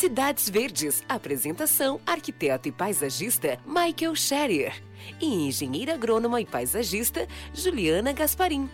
Cidades Verdes. Apresentação: arquiteto e paisagista Michael Scherer. E engenheira agrônoma e paisagista Juliana Gasparim.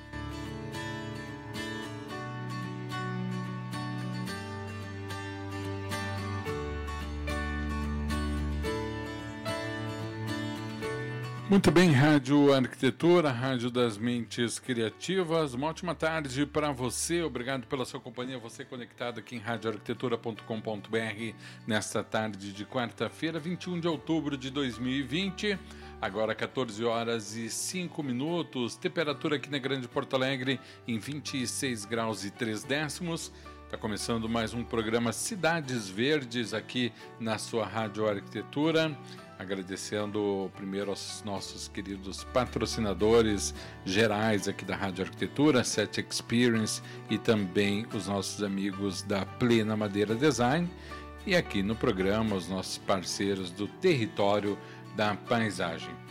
Muito bem, Rádio Arquitetura, Rádio das Mentes Criativas. Uma ótima tarde para você. Obrigado pela sua companhia. Você conectado aqui em radioarquitetura.com.br nesta tarde de quarta-feira, 21 de outubro de 2020. Agora 14 horas e 5 minutos. Temperatura aqui na Grande Porto Alegre em 26 graus e 3 décimos. Está começando mais um programa Cidades Verdes aqui na sua Rádio Arquitetura agradecendo primeiro aos nossos queridos patrocinadores gerais aqui da Rádio Arquitetura, Set Experience e também os nossos amigos da Plena Madeira Design e aqui no programa os nossos parceiros do Território da Paisagem.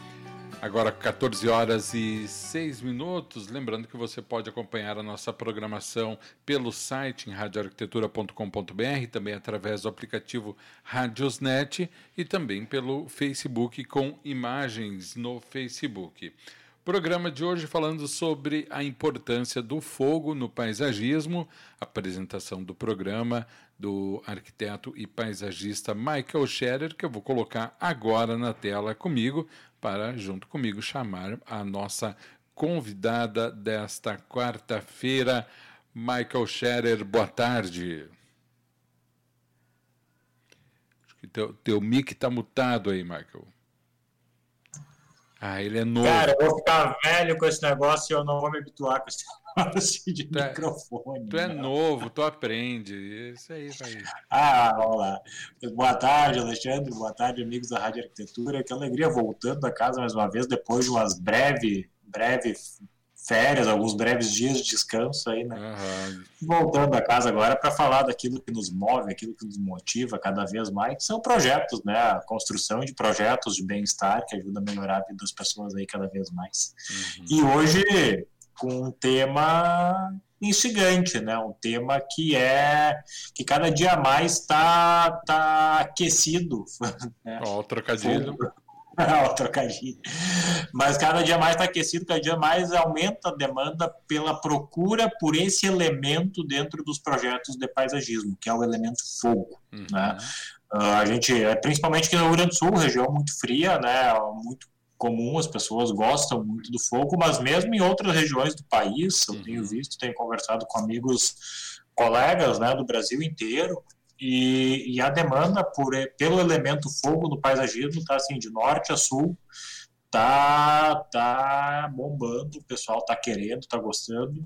Agora 14 horas e 6 minutos. Lembrando que você pode acompanhar a nossa programação pelo site em radioarquitetura.com.br, também através do aplicativo Radiosnet e também pelo Facebook com imagens no Facebook. Programa de hoje falando sobre a importância do fogo no paisagismo, apresentação do programa do arquiteto e paisagista Michael Scherer, que eu vou colocar agora na tela comigo, para, junto comigo, chamar a nossa convidada desta quarta-feira, Michael Scherer. Boa tarde. Acho que teu, teu mic está mutado aí, Michael. Ah, ele é novo. Cara, eu vou ficar velho com esse negócio e eu não vou me habituar com esse negócio de tu é, microfone. Tu é não. novo, tu aprende. Isso aí vai. Ah, vamos lá. Boa tarde, Alexandre. Boa tarde, amigos da Rádio Arquitetura. Que alegria voltando a casa mais uma vez, depois de umas breve, breve férias, alguns breves dias de descanso aí, né? Uhum. Voltando a casa agora para falar daquilo que nos move, aquilo que nos motiva cada vez mais, que são projetos, né? A construção de projetos de bem-estar que ajuda a melhorar a vida das pessoas aí cada vez mais. Uhum. E hoje com um tema instigante, né? Um tema que é que cada dia mais está tá aquecido. Né? Ó, o trocadilho. O trocadilho. Mas cada dia mais está aquecido, cada dia mais aumenta a demanda pela procura por esse elemento dentro dos projetos de paisagismo, que é o elemento fogo. Uhum. Né? Uh, a gente, é, principalmente aqui no Rio Grande do Sul, região muito fria, né, muito comum, as pessoas gostam muito do fogo, mas mesmo em outras regiões do país, eu uhum. tenho visto, tenho conversado com amigos, colegas né, do Brasil inteiro, e, e, a demanda por, pelo elemento fogo no paisagismo está assim, de norte a sul, tá, tá bombando, o pessoal está querendo, está gostando.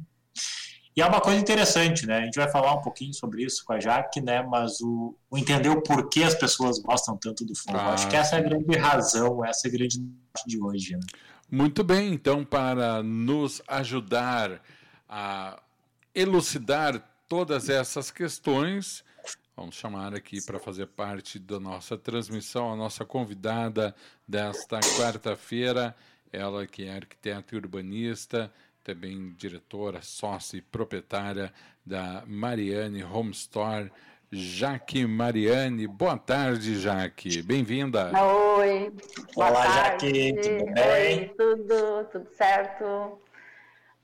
E é uma coisa interessante, né? A gente vai falar um pouquinho sobre isso com a Jaque, né? Mas o, o entender o porquê as pessoas gostam tanto do fogo. Ah, Acho que essa é a grande razão, essa é a grande de hoje. Né? Muito bem, então, para nos ajudar a elucidar todas essas questões, Vamos chamar aqui para fazer parte da nossa transmissão a nossa convidada desta quarta-feira, ela que é arquiteta e urbanista, também diretora, sócia e proprietária da Mariane Home Store. Jaque Mariane, boa tarde, Jaque. Bem-vinda. Oi. Boa Olá, tarde. Jaque. Tudo bem? Oi, tudo, tudo certo.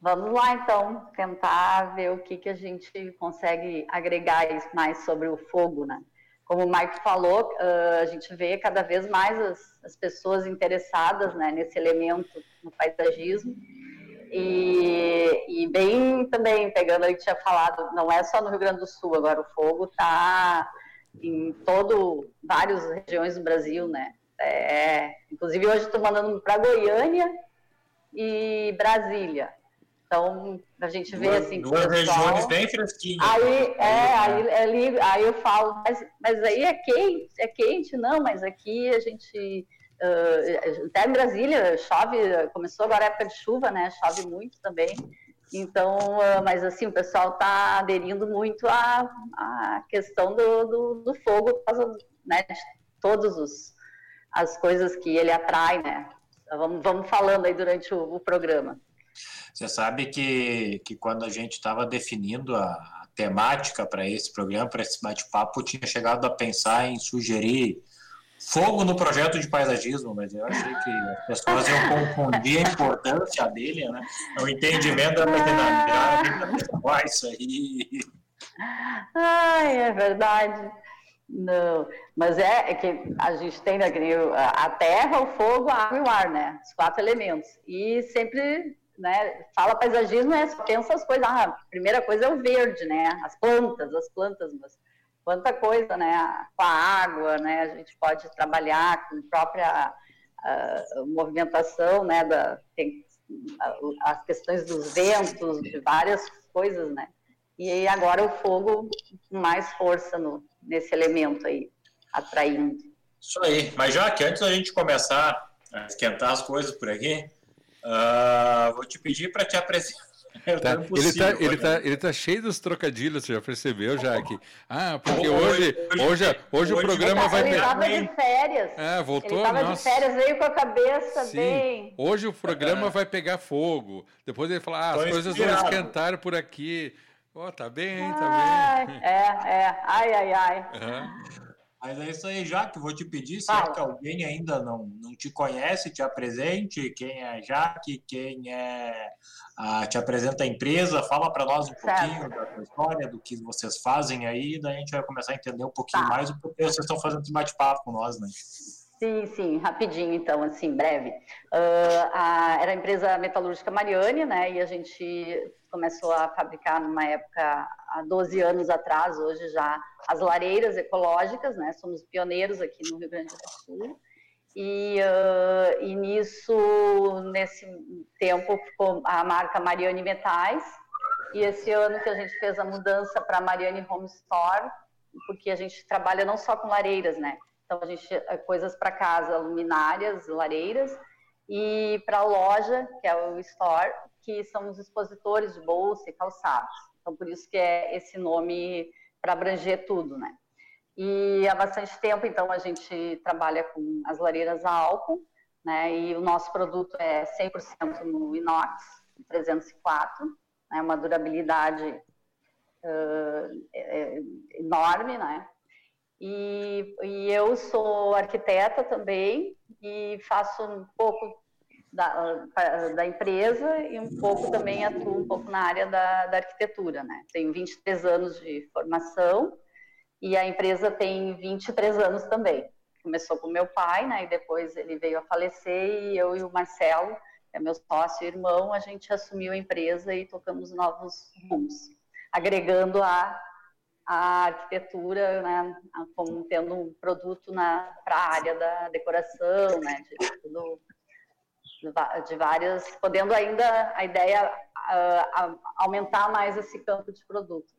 Vamos lá, então, tentar ver o que, que a gente consegue agregar mais sobre o fogo, né? Como o Mike falou, uh, a gente vê cada vez mais as, as pessoas interessadas né, nesse elemento no paisagismo. E, e, bem também, pegando aí que tinha falado, não é só no Rio Grande do Sul, agora o fogo está em todo, várias regiões do Brasil, né? É, inclusive hoje estou mandando para Goiânia e Brasília. Então, a gente vê assim. Duas regiões bem fresquinhas. Aí, é, aí, aí, aí eu falo, mas, mas aí é quente, é quente, não, mas aqui a gente. Uh, até em Brasília chove, começou agora a época de chuva, né? Chove muito também. Então, uh, mas assim, o pessoal está aderindo muito à, à questão do, do, do fogo por causa né, de todas as coisas que ele atrai, né? Então, vamos, vamos falando aí durante o, o programa. Você sabe que, que quando a gente estava definindo a, temática para esse programa, para esse bate-papo, tinha chegado a pensar em sugerir fogo no projeto de paisagismo, mas eu achei que as pessoas iam confundir a importância dele, né? O entendimento da veterinária, isso aí. Ai, é verdade. Não, mas é, é, que a gente tem né, a terra, o fogo, a água e o ar, né? Os quatro elementos. E sempre, né? Fala paisagismo, é, só pensa as coisas. Ah, a primeira coisa é o verde, né? As plantas, as plantas, mas quanta coisa, né? Com a água, né? A gente pode trabalhar com própria uh, movimentação, né? Da, tem, as questões dos ventos, de várias coisas, né? E agora o fogo com mais força no, nesse elemento aí, atraindo. Isso aí. Mas já que antes da gente começar a esquentar as coisas por aqui, uh, vou te pedir para te apresentar. Tá. Ele, tá, ele, tá, ele tá cheio dos trocadilhos, você já percebeu, Jaque? Ah, porque hoje, hoje, hoje, o programa vai... Ele estava de férias. Ah, voltou? Ele estava de férias, veio com a cabeça Sim. bem... Hoje o programa é. vai pegar fogo. Depois ele fala, ah, as coisas inspirado. vão esquentar por aqui. Oh, tá bem, tá bem. É, é. Ai, ai, ai. Uhum. Mas é isso aí, Jaque. Vou te pedir, se é que alguém ainda não, não te conhece, te apresente. Quem é Jaque, quem é. Ah, te apresenta a empresa, fala para nós um pouquinho certo. da história, do que vocês fazem aí, daí a gente vai começar a entender um pouquinho tá. mais o porquê vocês estão fazendo esse bate-papo com nós, né? Sim, sim, rapidinho então, assim, breve. Uh, a, era a empresa metalúrgica Mariane, né, e a gente começou a fabricar numa época, há 12 anos atrás, hoje já, as lareiras ecológicas, né, somos pioneiros aqui no Rio Grande do Sul, e, uh, e nisso, nesse tempo, ficou a marca Mariane Metais, e esse ano que a gente fez a mudança para Mariane Home Store, porque a gente trabalha não só com lareiras, né, então, a gente, é, coisas para casa, luminárias, lareiras, e para a loja, que é o store, que são os expositores de bolsa e calçados. Então, por isso que é esse nome para abranger tudo, né? E há bastante tempo, então, a gente trabalha com as lareiras a álcool, né? E o nosso produto é 100% no inox 304, né? Uma durabilidade uh, enorme, né? E, e eu sou arquiteta também e faço um pouco da, da, empresa e um pouco também atuo um pouco na área da, da, arquitetura, né? Tenho 23 anos de formação e a empresa tem 23 anos também. Começou com meu pai, né? E depois ele veio a falecer e eu e o Marcelo, que é meu sócio e irmão, a gente assumiu a empresa e tocamos novos rumos, agregando a a arquitetura, né, como tendo um produto para a área da decoração, né, de, tudo, de várias, podendo ainda a ideia uh, aumentar mais esse campo de produto.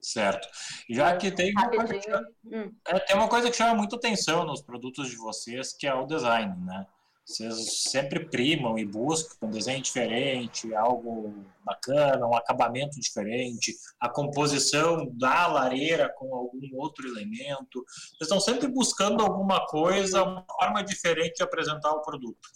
Certo. Já que tem uma, coisa que chama, hum. é, tem uma coisa que chama muito atenção nos produtos de vocês, que é o design, né? Vocês sempre primam e buscam um desenho diferente, algo bacana, um acabamento diferente, a composição da lareira com algum outro elemento. Vocês estão sempre buscando alguma coisa, uma forma diferente de apresentar o produto.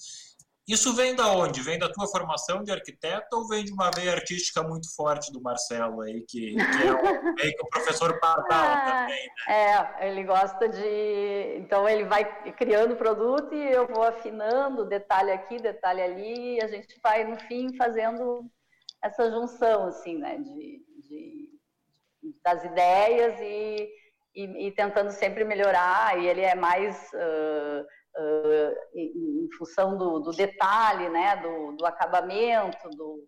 Isso vem da onde? Vem da tua formação de arquiteto ou vem de uma veia artística muito forte do Marcelo aí, que, que é o, meio que o professor Pardal ah, também, né? É, ele gosta de... Então ele vai criando produto e eu vou afinando, detalhe aqui, detalhe ali, e a gente vai, no fim, fazendo essa junção, assim, né, de, de das ideias e, e, e, tentando sempre melhorar, e ele é mais... Uh, uh, em, em, função do, do, detalhe, né, do, do acabamento, do,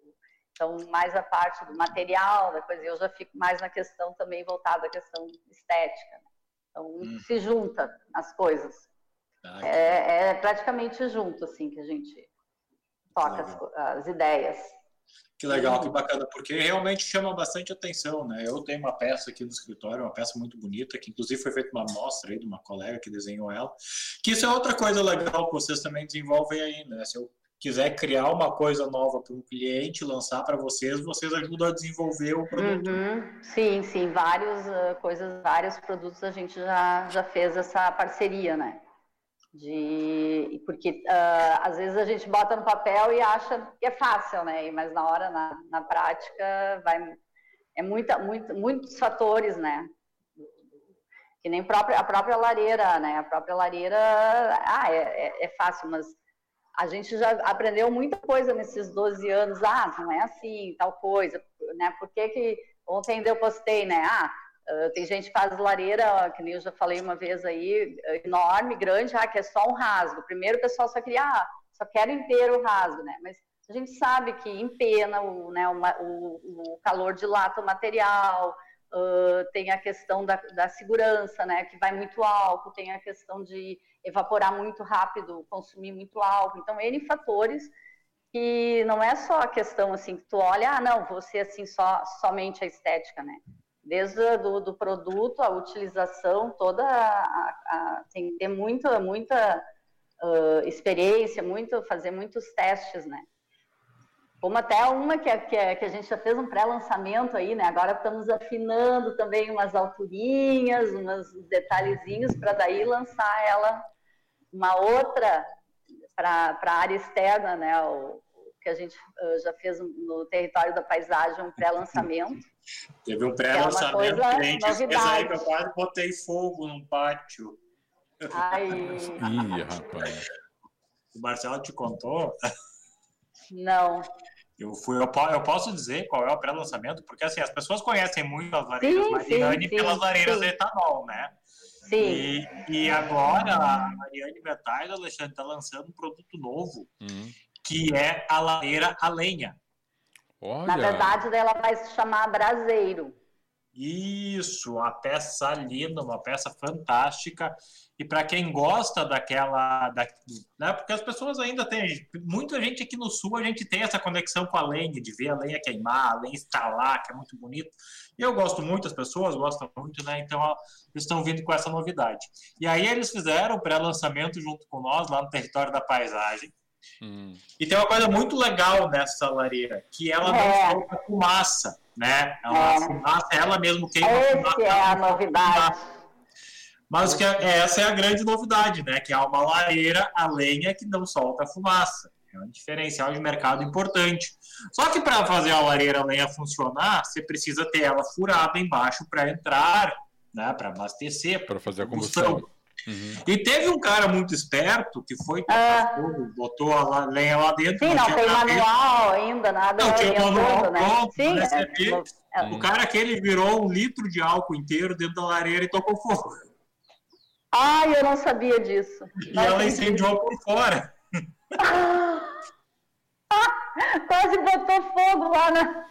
então mais a parte do material da coisa. Eu já fico mais na questão também voltada à questão estética. Né? Então hum. se junta as coisas. Ah, é, é, praticamente junto assim que a gente toca as, as ideias. Que legal, que bacana, porque realmente chama bastante atenção, né? Eu tenho uma peça aqui no escritório, uma peça muito bonita, que inclusive foi feita uma mostra aí de uma colega que desenhou ela. Que isso é outra coisa legal que vocês também desenvolvem aí, né? Se eu quiser criar uma coisa nova para um cliente, lançar para vocês, vocês ajudam a desenvolver o produto. Uhum. Sim, sim, vários uh, coisas, vários produtos a gente já, já fez essa parceria, né? De porque uh, às vezes a gente bota no papel e acha que é fácil, né? Mas na hora, na, na prática, vai é muita, muito, muitos fatores, né? Que nem própria, a própria lareira, né? A própria lareira, ah, é, é, é fácil, mas a gente já aprendeu muita coisa nesses 12 anos. Ah, não é assim, tal coisa, né? Por que que ontem eu postei, né? Ah, Uh, tem gente que faz lareira, que nem eu já falei uma vez aí, enorme, grande, ah, que é só um rasgo. Primeiro o pessoal só queria, ah, só quero inteiro o rasgo, né? Mas a gente sabe que empena o, né, o, o, o calor dilata o material, uh, tem a questão da, da, segurança, né, que vai muito álcool, tem a questão de evaporar muito rápido, consumir muito álcool. Então, N fatores que não é só a questão assim que tu olha, ah, não, você assim só somente a estética, né? Desde do, do produto, a utilização, toda a, a, tem que ter muita, muita uh, experiência, muito, fazer muitos testes, né? Como até uma que, que, que a gente já fez um pré-lançamento aí, né? Agora estamos afinando também umas alturinhas, uns detalhezinhos para daí lançar ela uma outra para a área externa, né? O, que a gente já fez no território da paisagem um pré-lançamento. Teve um pré-lançamento é que a gente fez aí que eu quase botei fogo num pátio. Ai. Ih, rapaz. O Marcelo te contou? Não. Eu, fui, eu, eu posso dizer qual é o pré-lançamento, porque assim, as pessoas conhecem muito as lareiras Mariane pelas lareiras sim. de etanol, né? Sim. E, e agora a Mariane Metais, Alexandre, está lançando um produto novo, hum que é a lareira a lenha. Olha. Na verdade, ela vai se chamar braseiro. Isso, uma peça linda, uma peça fantástica. E para quem gosta daquela. Da, né, porque as pessoas ainda têm. Muita gente aqui no sul, a gente tem essa conexão com a lenha, de ver a lenha queimar, a lenha estalar, que é muito bonito. E eu gosto muito, as pessoas gostam muito, né? Então eles estão vindo com essa novidade. E aí eles fizeram o pré-lançamento junto com nós, lá no território da paisagem. Hum. E tem uma coisa muito legal nessa lareira, que ela é. não solta fumaça, né? Ela, é. fumaça, ela mesmo queima Esse é a novidade. Mas que é, essa é a grande novidade, né? Que é uma lareira a lenha que não solta fumaça. É um diferencial de mercado importante. Só que para fazer a lareira a lenha funcionar, você precisa ter ela furada embaixo para entrar, né? Para abastecer. Para fazer a combustão. Uhum. E teve um cara muito esperto que foi, ah. botou a lenha lá dentro. Sim, não, não tem manual ainda, nada. Não tinha manual né? pronto. Sim, é, O cara que ele virou um litro de álcool inteiro dentro da lareira e tocou fogo. Ai, eu não sabia disso. E não ela incendiou por fora. Quase botou fogo lá na.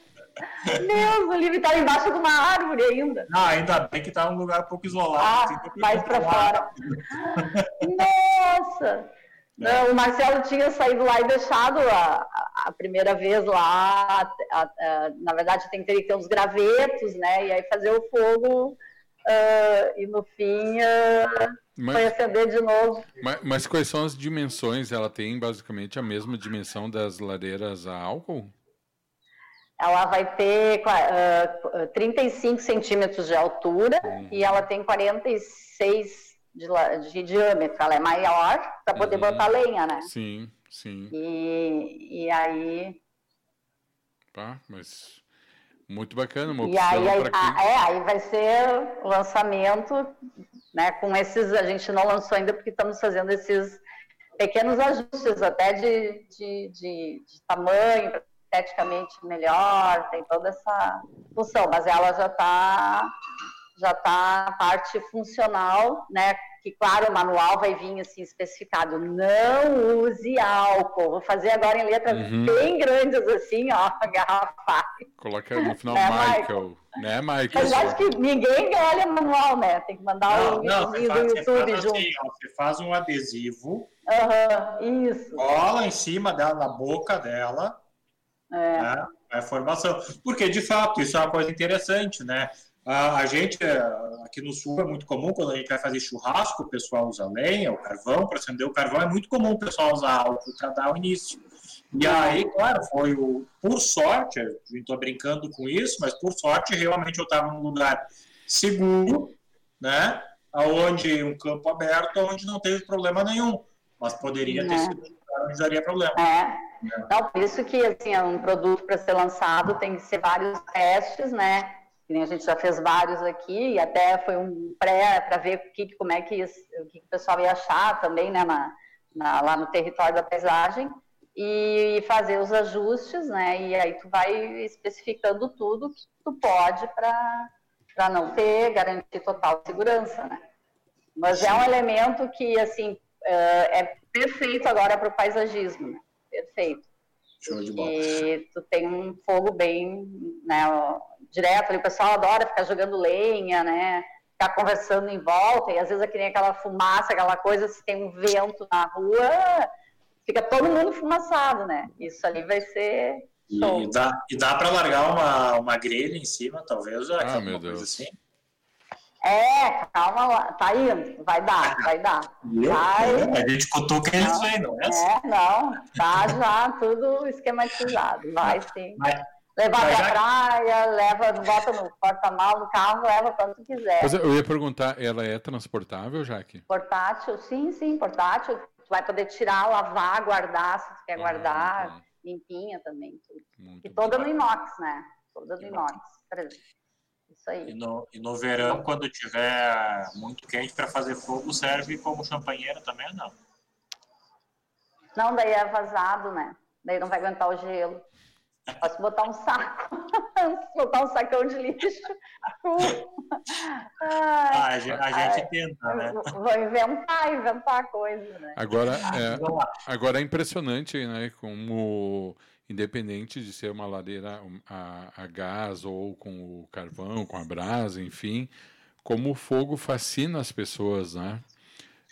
Deus, o livro está embaixo de uma árvore ainda. Ah, ainda bem que está um lugar um pouco isolado. Ah, assim, mais para fora. Nossa! Não, o Marcelo tinha saído lá e deixado a, a primeira vez lá. A, a, na verdade, tem que ter uns gravetos, né? E aí fazer o fogo. Uh, e no fim uh, mas, foi acender de novo. Mas, mas, quais são as dimensões? Ela tem basicamente a mesma dimensão das lareiras a álcool? Ela vai ter uh, 35 centímetros de altura uhum. e ela tem 46 de, de diâmetro. Ela é maior para poder uhum. botar lenha, né? Sim, sim. E, e aí. Tá, mas muito bacana, uma opção. E aí, aí quem... é, aí vai ser o lançamento, né? Com esses, a gente não lançou ainda porque estamos fazendo esses pequenos ajustes até de, de, de, de tamanho esteticamente melhor, tem toda essa função, mas ela já está já tá a parte funcional, né? Que claro, o manual vai vir assim especificado, não use álcool. Vou fazer agora em letras uhum. bem grandes assim, ó, garrafa. Coloca no final é, Michael, Michael, né, Michael? Mas acho que ninguém olha manual, né? Tem que mandar não, um não, do faz, YouTube junto. Assim, ó, você faz um adesivo, uhum, isso. cola em cima dela, na boca dela, É. Né? A informação. Porque, de fato, isso é uma coisa interessante, né? A, gente, é, aqui no Sul, é muito comum, quando a gente vai fazer churrasco, o pessoal usa lenha, o carvão, para acender o carvão, é muito comum o pessoal usar álcool para dar o início. E aí, claro, foi o. Por sorte, eu estou brincando com isso, mas por sorte, realmente eu estava num lugar seguro, né? Onde um campo aberto, onde não teve problema nenhum. Mas poderia ter sido um lugar onde daria problema. É. Não, por isso que assim, é um produto para ser lançado tem que ser vários testes, né? a gente já fez vários aqui, e até foi um pré para ver o que, como é que, o que o pessoal ia achar também, né, na, na, lá no território da paisagem, e fazer os ajustes, né, e aí tu vai especificando tudo que tu pode para não ter, garantir total segurança, né. Mas é um elemento que, assim, é perfeito agora para o paisagismo, né? Perfeito. Show de bola. E tu tem um fogo bem, né, direto ali, o pessoal adora ficar jogando lenha, né, ficar conversando em volta, e às vezes aqui nem aquela fumaça, aquela coisa, se tem um vento na rua, fica todo mundo fumaçado, né, isso ali vai ser. E dá, e dá para largar uma, uma grelha em cima, talvez, ah, meu Deus. assim? É, calma lá, tá indo, vai dar, vai dar. Vai... A gente cutuca eles aí, não é? É, não, tá já tudo esquematizado, vai sim. Vai. Levar até a praia, leva, bota no porta-mal do carro, leva quando quiser. Mas eu ia perguntar, ela é transportável, Jaque? Portátil, sim, sim, portátil. Tu vai poder tirar, lavar, guardar, se tu quer ah, guardar, tá. limpinha também. Tudo. Muito e toda bom. no inox, né? Toda no inox. Isso aí. E no, e no verão, quando tiver muito quente para fazer fogo, serve como champanheira também ou não? Não, daí é vazado, né? Daí não vai aguentar o gelo. Posso botar um saco, botar um sacão de lixo. ah, a gente, a gente ai, tenta, né? Vou inventar, inventar coisa, né? Agora, é, agora é impressionante, né? Como independente de ser uma lareira a, a gás ou com o carvão, com a brasa, enfim, como o fogo fascina as pessoas, né?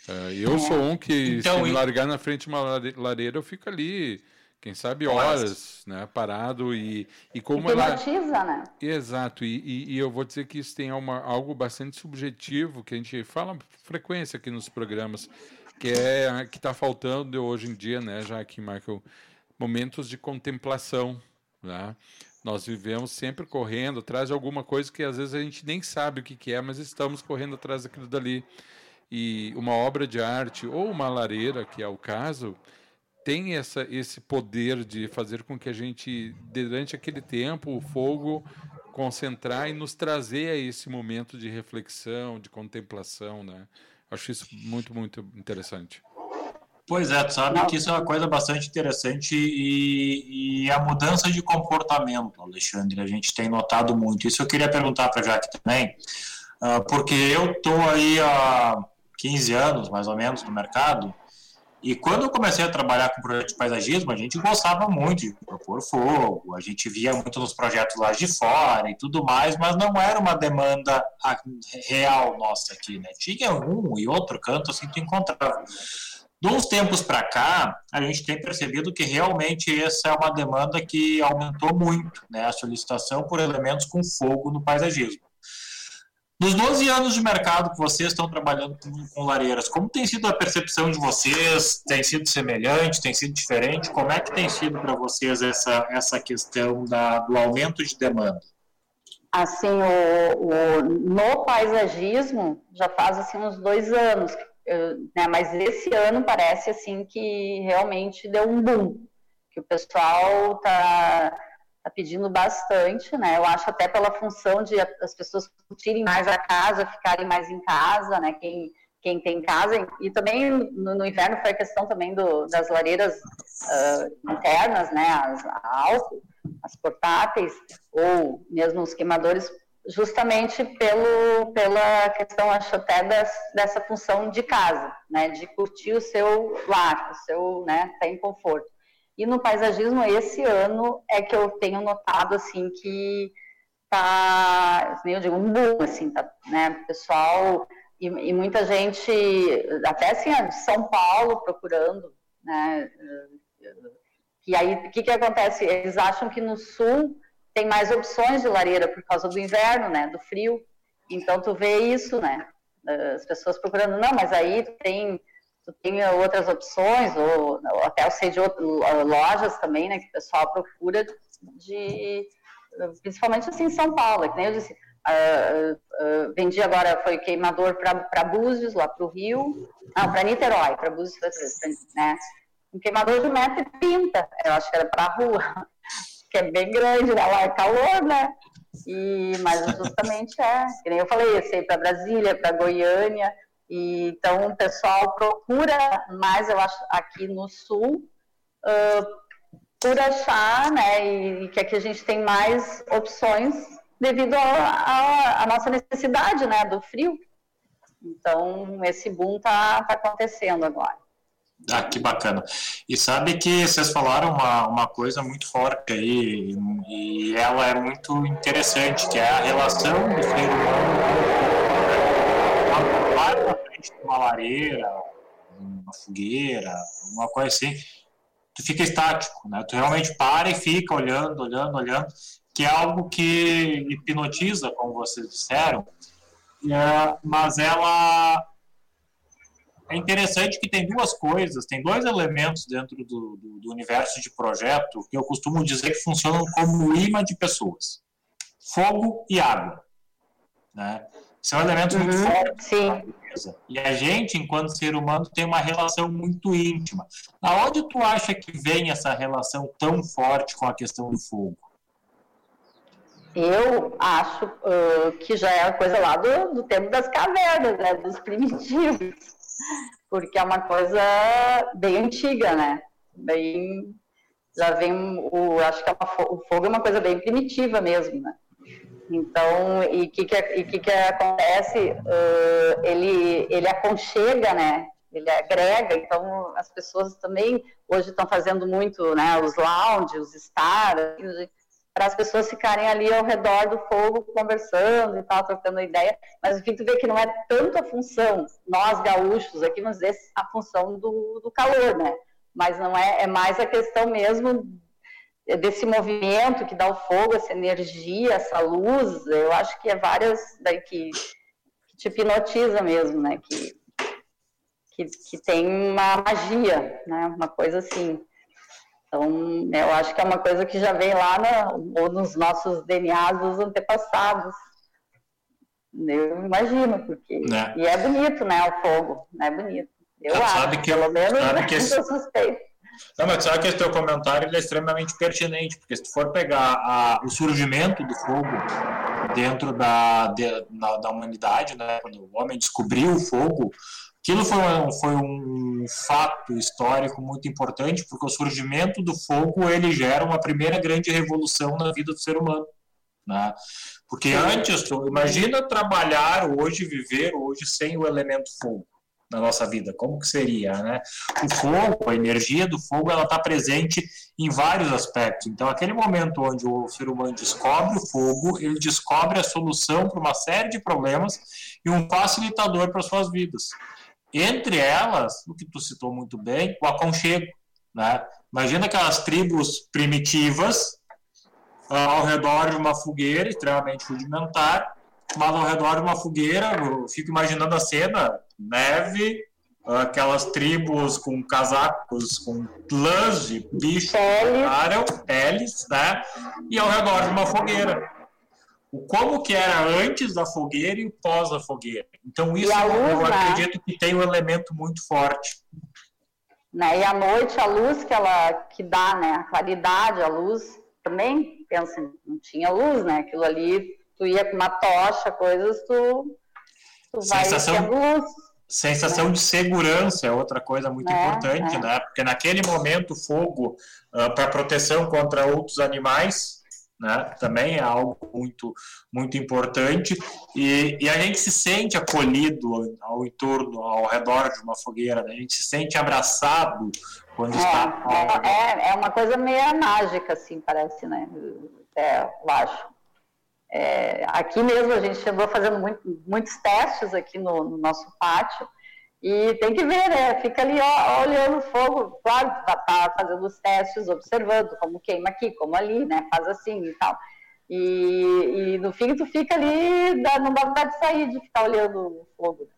Uh, eu é. sou um que, então, se me largar na frente de uma lareira, eu fico ali, quem sabe horas, né, parado e, e como e ela... né? Exato, e, e, e, eu vou dizer que isso tem uma, algo bastante subjetivo, que a gente fala frequência aqui nos programas, que é que está faltando hoje em dia, né, já que Michael momentos de contemplação. Né? Nós vivemos sempre correndo atrás de alguma coisa que às vezes a gente nem sabe o que, que é, mas estamos correndo atrás daquilo dali. E uma obra de arte ou uma lareira, que é o caso, tem essa, esse poder de fazer com que a gente, durante aquele tempo, o fogo concentrar e nos trazer a esse momento de reflexão, de contemplação, né? Acho isso muito, muito interessante. Pois é, tu sabe Não. que isso é uma coisa bastante interessante e, e, a mudança de comportamento, Alexandre, a gente tem notado muito. Isso eu queria perguntar para a Jaque também, uh, porque eu estou aí há 15 anos, mais ou menos, no mercado, e quando eu comecei a trabalhar com projetos de paisagismo, a gente gostava muito de propor fogo, a gente via muito nos projetos lá de fora e tudo mais, mas não era uma demanda real nossa aqui, né? Tinha um e outro canto assim que encontrava. Uns tempos para cá, a gente tem percebido que realmente essa é uma demanda que aumentou muito, né, a solicitação por elementos com fogo no paisagismo. Nos 12 anos de mercado que vocês estão trabalhando com, com lareiras, como tem sido a percepção de vocês? Tem sido semelhante? Tem sido diferente? Como é que tem sido para vocês essa, essa questão da, do aumento de demanda? Assim, o, o, no paisagismo, já faz assim, uns dois anos né, mas esse ano parece assim que realmente deu um boom, que o pessoal tá, tá pedindo bastante, né? Eu acho até pela função de as pessoas curtirem mais a casa, ficarem mais em casa, né? Quem quem tem casa e também no, no inverno foi a questão também do, das lareiras uh, internas, né? As as portáteis ou mesmo os queimadores justamente pelo, pela questão, acho até das, dessa função de casa, né, de curtir o seu lar, o seu, né, estar em conforto. E no paisagismo, esse ano é que eu tenho notado, assim, que tá, eu digo, um boom, assim, tá, né, pessoal, e, e muita gente, até assim, de São Paulo procurando, né, Que aí, o que, que acontece? Eles acham que no sul tem mais opções de lareira por causa do inverno, né? Do frio. Então, tu vê isso, né? As pessoas procurando, não, mas aí tu tem, tu tem outras opções, ou, até eu sei de lojas também, né? Que o pessoal procura de, principalmente assim em São Paulo, que nem eu disse, uh, uh, vendi agora, foi queimador para Búzios, lá para o Rio, não, para Niterói, para Búzios, né? Um queimador de 1,30m, eu acho que era para a rua, que é bem grande, né? lá é calor, né? E, mas justamente é, que nem eu falei, eu sei para Brasília, para Goiânia, e, então o pessoal procura mais, eu acho, aqui no sul, uh, por achar, né, e que aqui a gente tem mais opções devido à nossa necessidade, né, do frio. Então, esse boom tá, tá acontecendo agora. Ah, que bacana. E sabe que vocês falaram uma, uma coisa muito forte aí, e ela é muito interessante, que é a relação do ser humano lá na frente de uma lareira, uma fogueira, uma coisa assim, tu fica estático, né? Tu realmente para e fica olhando, olhando, olhando, que é algo que hipnotiza, como vocês disseram, é, mas ela é interessante que tem duas coisas, tem dois elementos dentro do, do, do, universo de projeto que eu costumo dizer que funcionam como imã de pessoas: fogo e água. Né? São elementos muito uhum, fortes. Sim. E a gente, enquanto ser humano, tem uma relação muito íntima. Aonde tu acha que vem essa relação tão forte com a questão do fogo? Eu acho uh, que já é a coisa lá do, do tempo das cavernas, né, dos primitivos porque é uma coisa bem antiga, né? Bem, já vem o, acho que é uma, o fogo é uma coisa bem primitiva mesmo, né? Então, e o que que, que que acontece? Uh, ele, ele aconchega, né? Ele agrega, então as pessoas também hoje estão fazendo muito, né? Os lounges, os stars, para as pessoas ficarem ali ao redor do fogo conversando e tal, trocando ideia. Mas o que tu vê que não é tanto a função, nós gaúchos aqui vamos dizer a função do, do calor, né? Mas não é, é mais a questão mesmo desse movimento que dá o fogo, essa energia, essa luz. Eu acho que é várias daí que, que te hipnotiza mesmo, né? Que, que, que tem uma magia, né? Uma coisa assim. Então, eu acho que é uma coisa que já vem lá no, ou nos nossos DNAs dos antepassados. Eu imagino, porque. Né? E é bonito, né? O fogo, é bonito. Eu sabe acho, que, pelo menos, sabe que esse... suspeito. Não, mas sabe que esse teu comentário é extremamente pertinente, porque se tu for pegar a, o surgimento do fogo dentro da, de, da, da humanidade, né, quando o homem descobriu o fogo, Aquilo foi um, foi um fato histórico muito importante, porque o surgimento do fogo ele gera uma primeira grande revolução na vida do ser humano. Né? Porque antes, tu, imagina trabalhar hoje, viver hoje sem o elemento fogo na nossa vida, como que seria, né? O fogo, a energia do fogo, ela está presente em vários aspectos. Então, aquele momento onde o ser humano descobre o fogo, ele descobre a solução para uma série de problemas e um facilitador para suas vidas. Entre elas, o que tu citou muito bem, o aconchego. Né? Imagina aquelas tribos primitivas uh, ao redor de uma fogueira extremamente rudimentar, mas ao redor de uma fogueira, eu fico imaginando a cena, neve, aquelas tribos com casacos, com lãs de bicho, peles, né? E ao redor de uma fogueira o como que era antes da fogueira e o pós da fogueira. Então isso luz, eu acredito que tem um elemento muito forte. Né? E à noite a luz que ela que dá, né, a claridade, a luz também, pensa, não tinha luz, né? Aquilo ali, tu ia com uma tocha, coisas, tu, tu sensação, vai luz. Sensação né? de segurança é outra coisa muito é, importante, é. né? Porque naquele momento o fogo uh, para proteção contra outros animais né? Também é algo muito, muito importante e, e, a gente se sente acolhido ao entorno, ao redor de uma fogueira, né? a gente se sente abraçado quando é, está. É, é, é, uma coisa meio mágica, assim, parece, né? É, eu acho. É, aqui mesmo a gente andou fazendo muito, muitos testes aqui no, no nosso pátio E tem que ver, né? Fica ali ó, olhando o fogo, claro, tá, tá, fazendo os testes, observando como queima aqui, como ali, né? Faz assim e tal. E, e no fim tu fica ali, dá, não dá vontade de sair, de ficar olhando o fogo.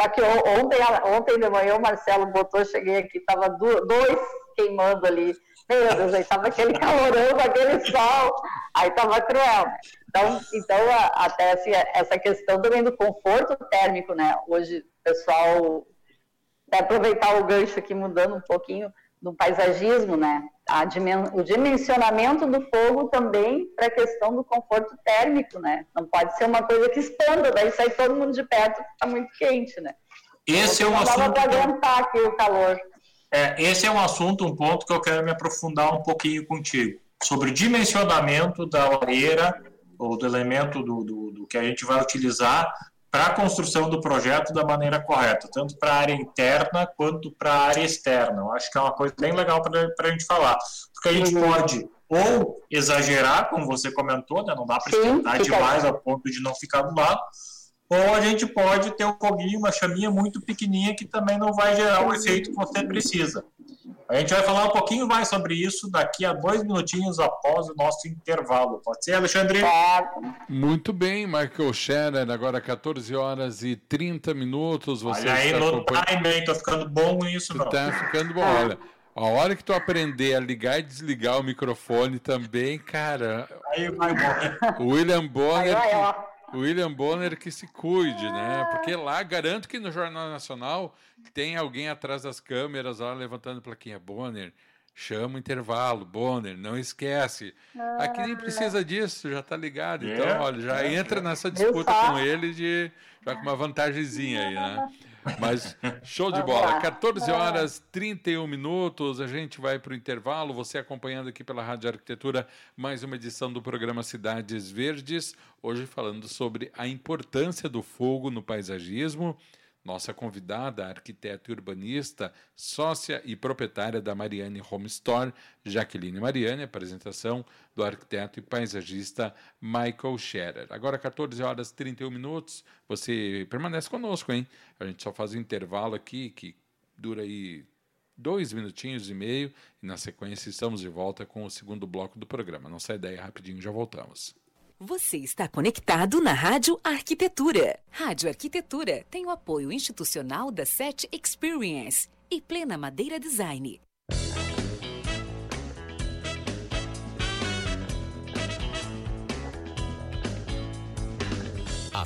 Só que ontem, ontem de manhã o Marcelo botou, cheguei aqui, tava dois queimando ali. Meu Deus, aí tava aquele calorão, aquele sol, aí tava cruel. Então, então até assim, essa questão também do conforto térmico, né? Hoje o pessoal aproveitar o gancho aqui, mudando um pouquinho do paisagismo, né? Dimen o dimensionamento do fogo também para a questão do conforto térmico, né? Não pode ser uma coisa que expanda, daí sai todo mundo de perto, está muito quente, né? Esse é um assunto. Para aguentar aqui o calor. É, esse é um assunto, um ponto que eu quero me aprofundar um pouquinho contigo. Sobre dimensionamento da lareira, ou do elemento do, do, do que a gente vai utilizar para a construção do projeto da maneira correta, tanto para a área interna quanto para a área externa. Eu acho que é uma coisa bem legal para a gente falar. Porque a gente uhum. pode ou exagerar, como você comentou, né? não dá para esquentar demais ao ponto de não ficar do lado, ou a gente pode ter um foguinho, uma chaminha muito pequenininha que também não vai gerar o efeito que você precisa. A gente vai falar um pouquinho mais sobre isso daqui a dois minutinhos após o nosso intervalo. Pode ser, Alexandre? Muito bem, Michael Scherer, agora 14 horas e 30 minutos. Você olha aí no time, hein? Tô ficando bom nisso, não. Tá ficando bom, olha. A hora que tu aprender a ligar e desligar o microfone também, cara. Aí vai embora. William Bonner. Aí vai, William Bonner que se cuide, né? Porque lá, garanto que no Jornal Nacional tem alguém atrás das câmeras lá levantando plaquinha. Bonner, chama o intervalo. Bonner, não esquece. Aqui nem precisa disso, já tá ligado. Então, é, olha, já é, entra nessa disputa com ele de já com uma vantagemzinha aí, né? Mas show de bola. 14 horas 31 minutos. A gente vai para o intervalo. Você acompanhando aqui pela Rádio Arquitetura mais uma edição do programa Cidades Verdes. Hoje falando sobre a importância do fogo no paisagismo nossa convidada, arquiteta e urbanista, sócia e proprietária da Mariane Home Store, Jaqueline Mariane, apresentação do arquiteto e paisagista Michael Scherer. Agora, 14 horas e 31 minutos, você permanece conosco, hein? A gente só faz um intervalo aqui que dura aí dois minutinhos e meio e na sequência estamos de volta com o segundo bloco do programa. Não sai daí rapidinho, já voltamos. Você está conectado na Rádio Arquitetura. Rádio Arquitetura tem o apoio institucional da SET Experience e Plena Madeira Design.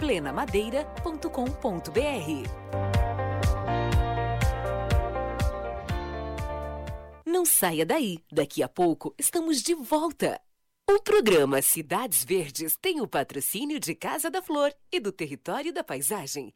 plenamadeira.com.br. Não saia daí, daqui a pouco estamos de volta. O programa Cidades Verdes tem o patrocínio de Casa da Flor e do Território da Paisagem.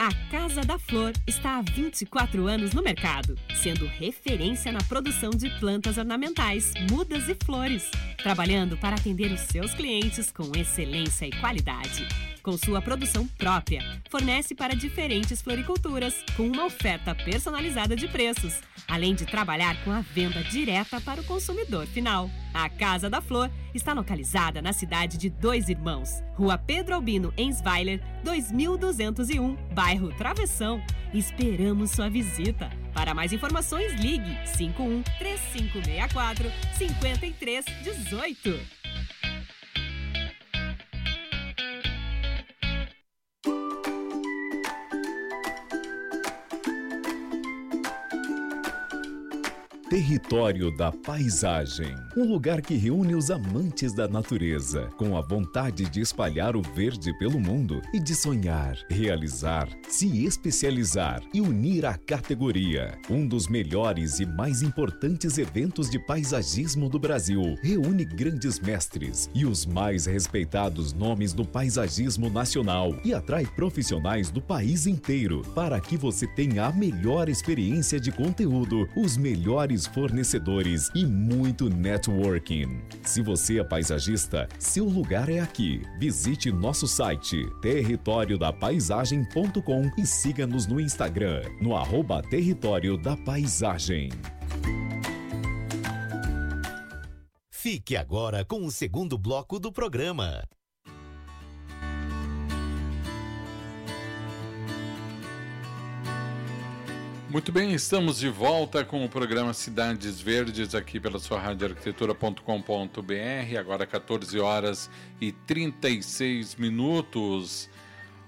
A Casa da Flor está há 24 anos no mercado, sendo referência na produção de plantas ornamentais, mudas e flores, trabalhando para atender os seus clientes com excelência e qualidade. Com sua produção própria. Fornece para diferentes floriculturas, com uma oferta personalizada de preços, além de trabalhar com a venda direta para o consumidor final. A Casa da Flor está localizada na cidade de Dois Irmãos, Rua Pedro Albino Ensweiler, 2201, bairro Travessão. Esperamos sua visita. Para mais informações, ligue 51 3564 5318. Território da Paisagem. Um lugar que reúne os amantes da natureza, com a vontade de espalhar o verde pelo mundo e de sonhar, realizar, se especializar e unir a categoria. Um dos melhores e mais importantes eventos de paisagismo do Brasil. Reúne grandes mestres e os mais respeitados nomes do paisagismo nacional e atrai profissionais do país inteiro para que você tenha a melhor experiência de conteúdo, os melhores fornecedores e muito networking. Se você é paisagista, seu lugar é aqui. Visite nosso site territoriodapaisagem.com e siga-nos no Instagram, no arroba Território da Paisagem. Fique agora com o segundo bloco do programa. Muito bem, estamos de volta com o programa Cidades Verdes aqui pela sua rádio arquitetura.com.br, agora 14 horas e 36 minutos.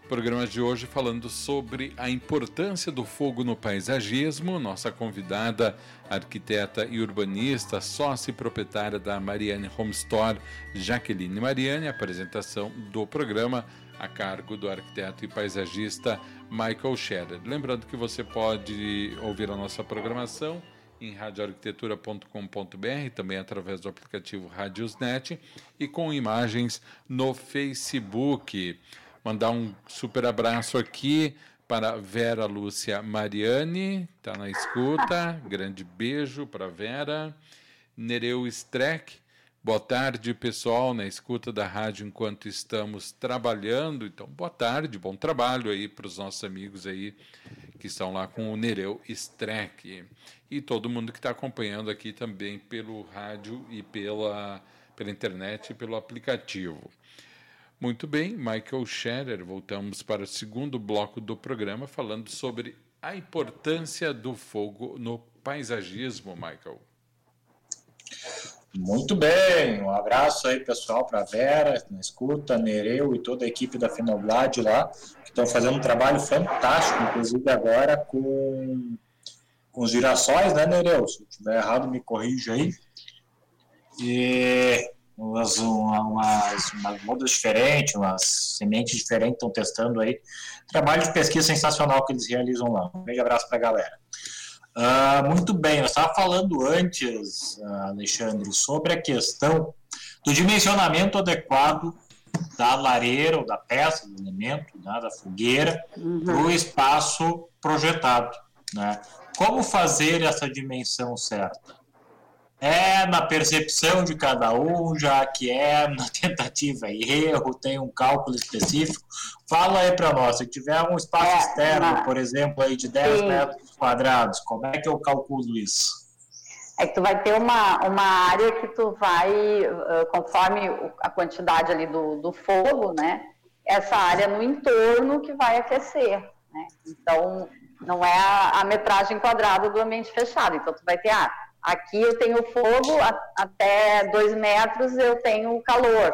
Programa de hoje falando sobre a importância do fogo no paisagismo. Nossa convidada, arquiteta e urbanista, sócia e proprietária da Mariane Home Store, Jaqueline Mariane, apresentação do programa a cargo do arquiteto e paisagista Michael Scherer. Lembrando que você pode ouvir a nossa programação em radioarquitetura.com.br, também através do aplicativo Radiosnet e com imagens no Facebook. Mandar um super abraço aqui para Vera Lúcia Mariani, está na escuta. Grande beijo para Vera. Nereu Streck, Boa tarde, pessoal, na escuta da rádio enquanto estamos trabalhando. Então, boa tarde, bom trabalho aí para os nossos amigos aí que estão lá com o Nereu Streck. E todo mundo que está acompanhando aqui também pelo rádio e pela, pela internet e pelo aplicativo. Muito bem, Michael Scherer, voltamos para o segundo bloco do programa falando sobre a importância do fogo no paisagismo, Michael. Muito bem, um abraço aí pessoal para Vera, na escuta, Nereu e toda a equipe da Fenoblad lá, que estão fazendo um trabalho fantástico, inclusive agora com, com os girassóis, né, Nereu? Se eu estiver errado, me corrija aí. E umas, umas, umas mudas diferentes, umas sementes diferentes estão testando aí. Trabalho de pesquisa sensacional que eles realizam lá. Um grande abraço para a galera. Uh, muito bem, eu estava falando antes, uh, Alexandre, sobre a questão do dimensionamento adequado da lareira ou da peça, do elemento, né, da fogueira, uhum. para o espaço projetado. Né? Como fazer essa dimensão certa? É na percepção de cada um, já que é na tentativa e erro, tem um cálculo específico. Fala aí para nós, se tiver um espaço é, externo, por exemplo, aí de 10 sim. metros quadrados, como é que eu calculo isso? É que tu vai ter uma, uma área que tu vai, conforme a quantidade ali do, do fogo, né? Essa área no entorno que vai aquecer, né? Então, não é a, a metragem quadrada do ambiente fechado. Então, tu vai ter, ah, Aqui eu tenho fogo, a, até dois metros eu tenho calor,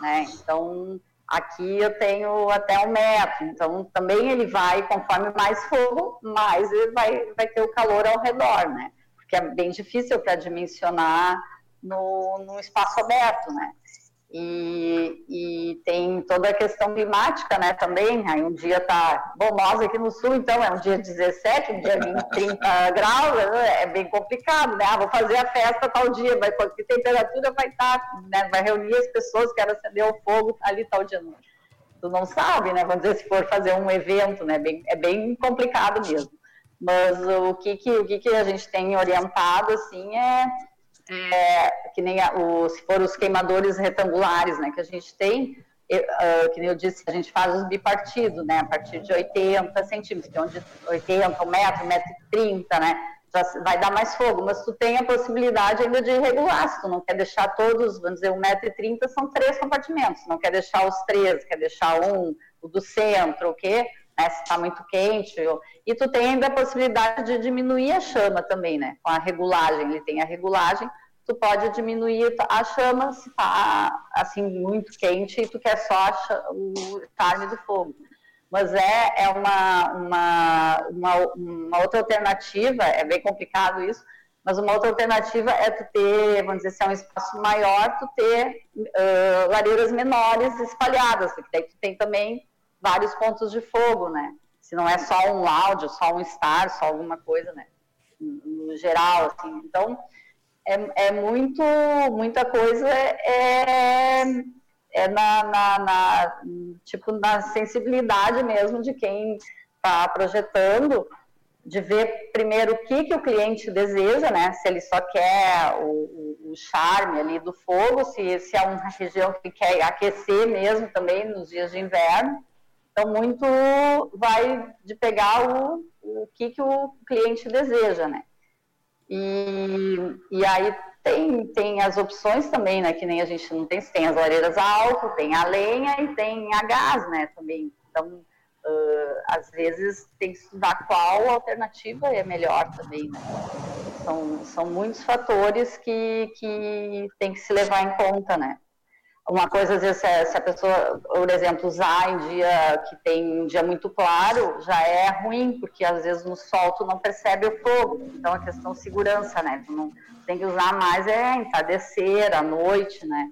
né? Então, aqui eu tenho até um metro. Então, também ele vai, conforme mais fogo, mais ele vai, vai ter o calor ao redor, né? Porque é bem difícil para dimensionar no, no espaço aberto, né? E, e, tem toda a questão climática, né, também, aí um dia tá, bom, nós aqui no sul, então, é um dia 17, um dia 20, 30 graus, é bem complicado, né, ah, vou fazer a festa tal dia, vai, que temperatura vai estar, tá, né, vai reunir as pessoas, quero acender o fogo ali tal dia, tu não sabe, né, vamos dizer, se for fazer um evento, né, bem, é bem complicado mesmo, mas o que que, o que que a gente tem orientado, assim, é é, que nem a, o, se for os queimadores retangulares, né, que a gente tem, uh, que nem eu disse, a gente faz os bipartidos, né, a partir de 80 centímetros, que é onde 80, 1 metro, 1 metro e 30, né, já vai dar mais fogo, mas tu tem a possibilidade ainda de regular, se tu não quer deixar todos, vamos dizer, 1,30m são três compartimentos, não quer deixar os três, quer deixar um, o do centro, o quê? Né, se está muito quente, e tu tem ainda a possibilidade de diminuir a chama também, né, com a regulagem, ele tem a regulagem, tu pode diminuir a chama se está, assim, muito quente e tu quer só o charme do fogo. Mas é, é uma, uma, uma, uma, outra alternativa, é bem complicado isso, mas uma outra alternativa é tu ter, vamos dizer, se é um espaço maior, tu ter uh, lareiras menores espalhadas, porque daí tu tem também vários pontos de fogo, né? Se não é só um áudio, só um star, só alguma coisa, né? No geral, assim. Então, é, é muito, muita coisa é, é na, na, na, tipo, na sensibilidade mesmo de quem está projetando, de ver primeiro o que, que o cliente deseja, né? Se ele só quer o, o, o charme ali do fogo, se, se é uma região que quer aquecer mesmo também nos dias de inverno. Então, muito vai de pegar o, o que, que o cliente deseja, né? E, e aí tem, tem as opções também, né? Que nem a gente não tem, tem as lareiras a álcool, tem a lenha e tem a gás, né? Também. Então, uh, às vezes tem que estudar qual alternativa é melhor também, né? São, são muitos fatores que, que tem que se levar em conta, né? Uma coisa, às vezes, se a, se a pessoa, por exemplo, usar em dia que tem um dia muito claro, já é ruim, porque às vezes no sol tu não percebe o fogo. Então, a questão de segurança, né? Tu não, tem que usar mais é entardecer, à noite, né?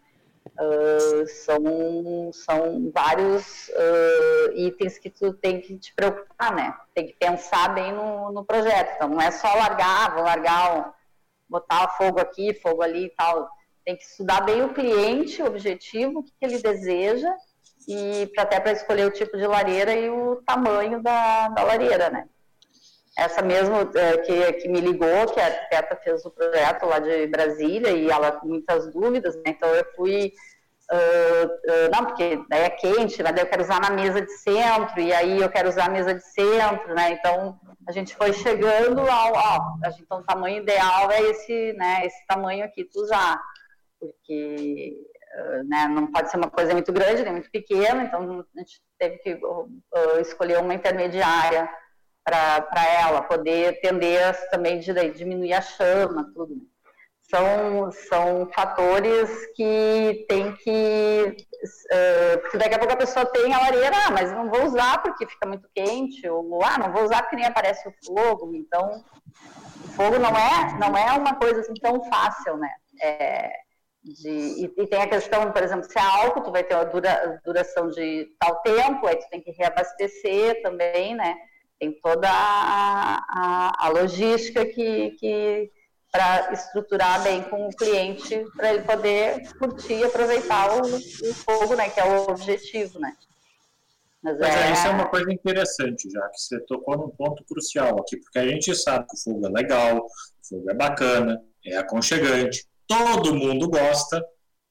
Uh, são, são vários uh, itens que tu tem que te preocupar, né? Tem que pensar bem no, no projeto. Então, não é só largar, vou largar, botar fogo aqui, fogo ali e tal. Tem que estudar bem o cliente, o objetivo, o que, ele deseja, e até para escolher o tipo de lareira e o tamanho da, da lareira, né? essa mesmo é, que, que me ligou, que a arquiteta fez o projeto lá de Brasília e ela com muitas dúvidas, né? então eu fui, uh, uh, não, porque daí é quente, mas daí eu quero usar na mesa de centro, e aí eu quero usar a mesa de centro, né, então a gente foi chegando ao, ó, então o tamanho ideal é esse, né, esse tamanho aqui tu usar, porque né, não pode ser uma coisa muito grande, nem muito pequena, então a gente teve que escolher uma intermediária, para ela, poder tender também de diminuir a chama, tudo. São, são fatores que tem que. Uh, porque daqui a pouco a pessoa tem a lareira, ah, mas não vou usar porque fica muito quente, ou ah, não vou usar porque nem aparece o fogo. Então, o fogo não é, não é uma coisa assim tão fácil, né? É, de, e, e, tem a questão, por exemplo, se é álcool, tu vai ter uma dura, duração de tal tempo, aí tu tem que reabastecer também, né? tem toda a, a, a logística que, que para estruturar bem com o cliente para ele poder curtir e aproveitar o, o, fogo, né, que é o objetivo, né. Mas, Mas é... isso é uma coisa interessante, já que você tocou num ponto crucial aqui, porque a gente sabe que o fogo é legal, o fogo é bacana, é aconchegante, todo mundo gosta,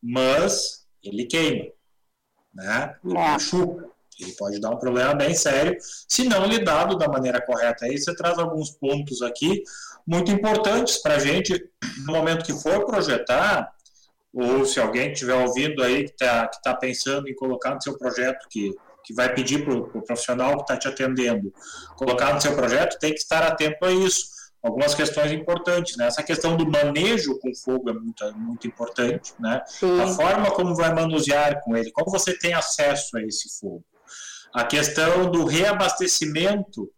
mas ele queima, né? Ele é. machuca. Ele pode dar um problema bem sério se não lidado da maneira correta. Aí você traz alguns pontos aqui muito importantes para a gente, no momento que for projetar, ou se alguém estiver ouvindo aí que está que tá pensando em colocar no seu projeto, que, que vai pedir para o pro profissional que está te atendendo, colocar no seu projeto, tem que estar atento a isso. Algumas questões importantes, né? Essa questão do manejo com fogo é muito, muito importante, né? Sim. A forma como vai manusear com ele, como você tem acesso a esse fogo. A questão do reabastecimento,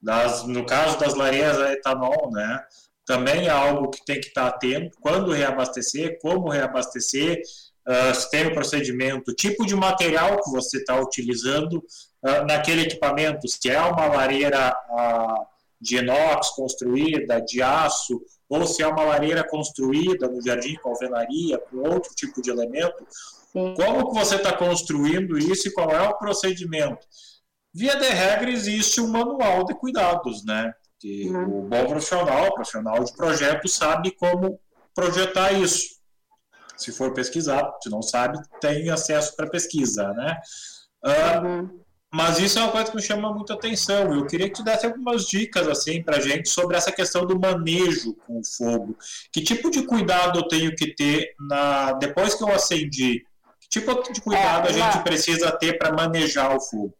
das, no caso das lareiras a etanol, né, também é algo que tem que estar atento, quando reabastecer, como reabastecer, uh, se tem o um procedimento, tipo de material que você está utilizando uh, naquele equipamento, se é uma lareira uh, de inox construída, de aço, ou se é uma lareira construída no jardim com alvenaria, com outro tipo de elemento, Sim. Como que você está construindo isso e qual é o procedimento? Via de regra, existe um manual de cuidados, né? Que uhum. o bom profissional, o profissional de projeto, sabe como projetar isso. se for pesquisar, se não sabe, tem acesso para pesquisa, né? Uh, uhum. Mas isso é uma coisa que me chama muita atenção. Eu queria que tu desse algumas dicas assim para gente sobre essa questão do manejo com o fogo. Que tipo de cuidado eu tenho que ter na depois que eu acendi? Que tipo de cuidado é, a gente precisa ter para manejar o fogo?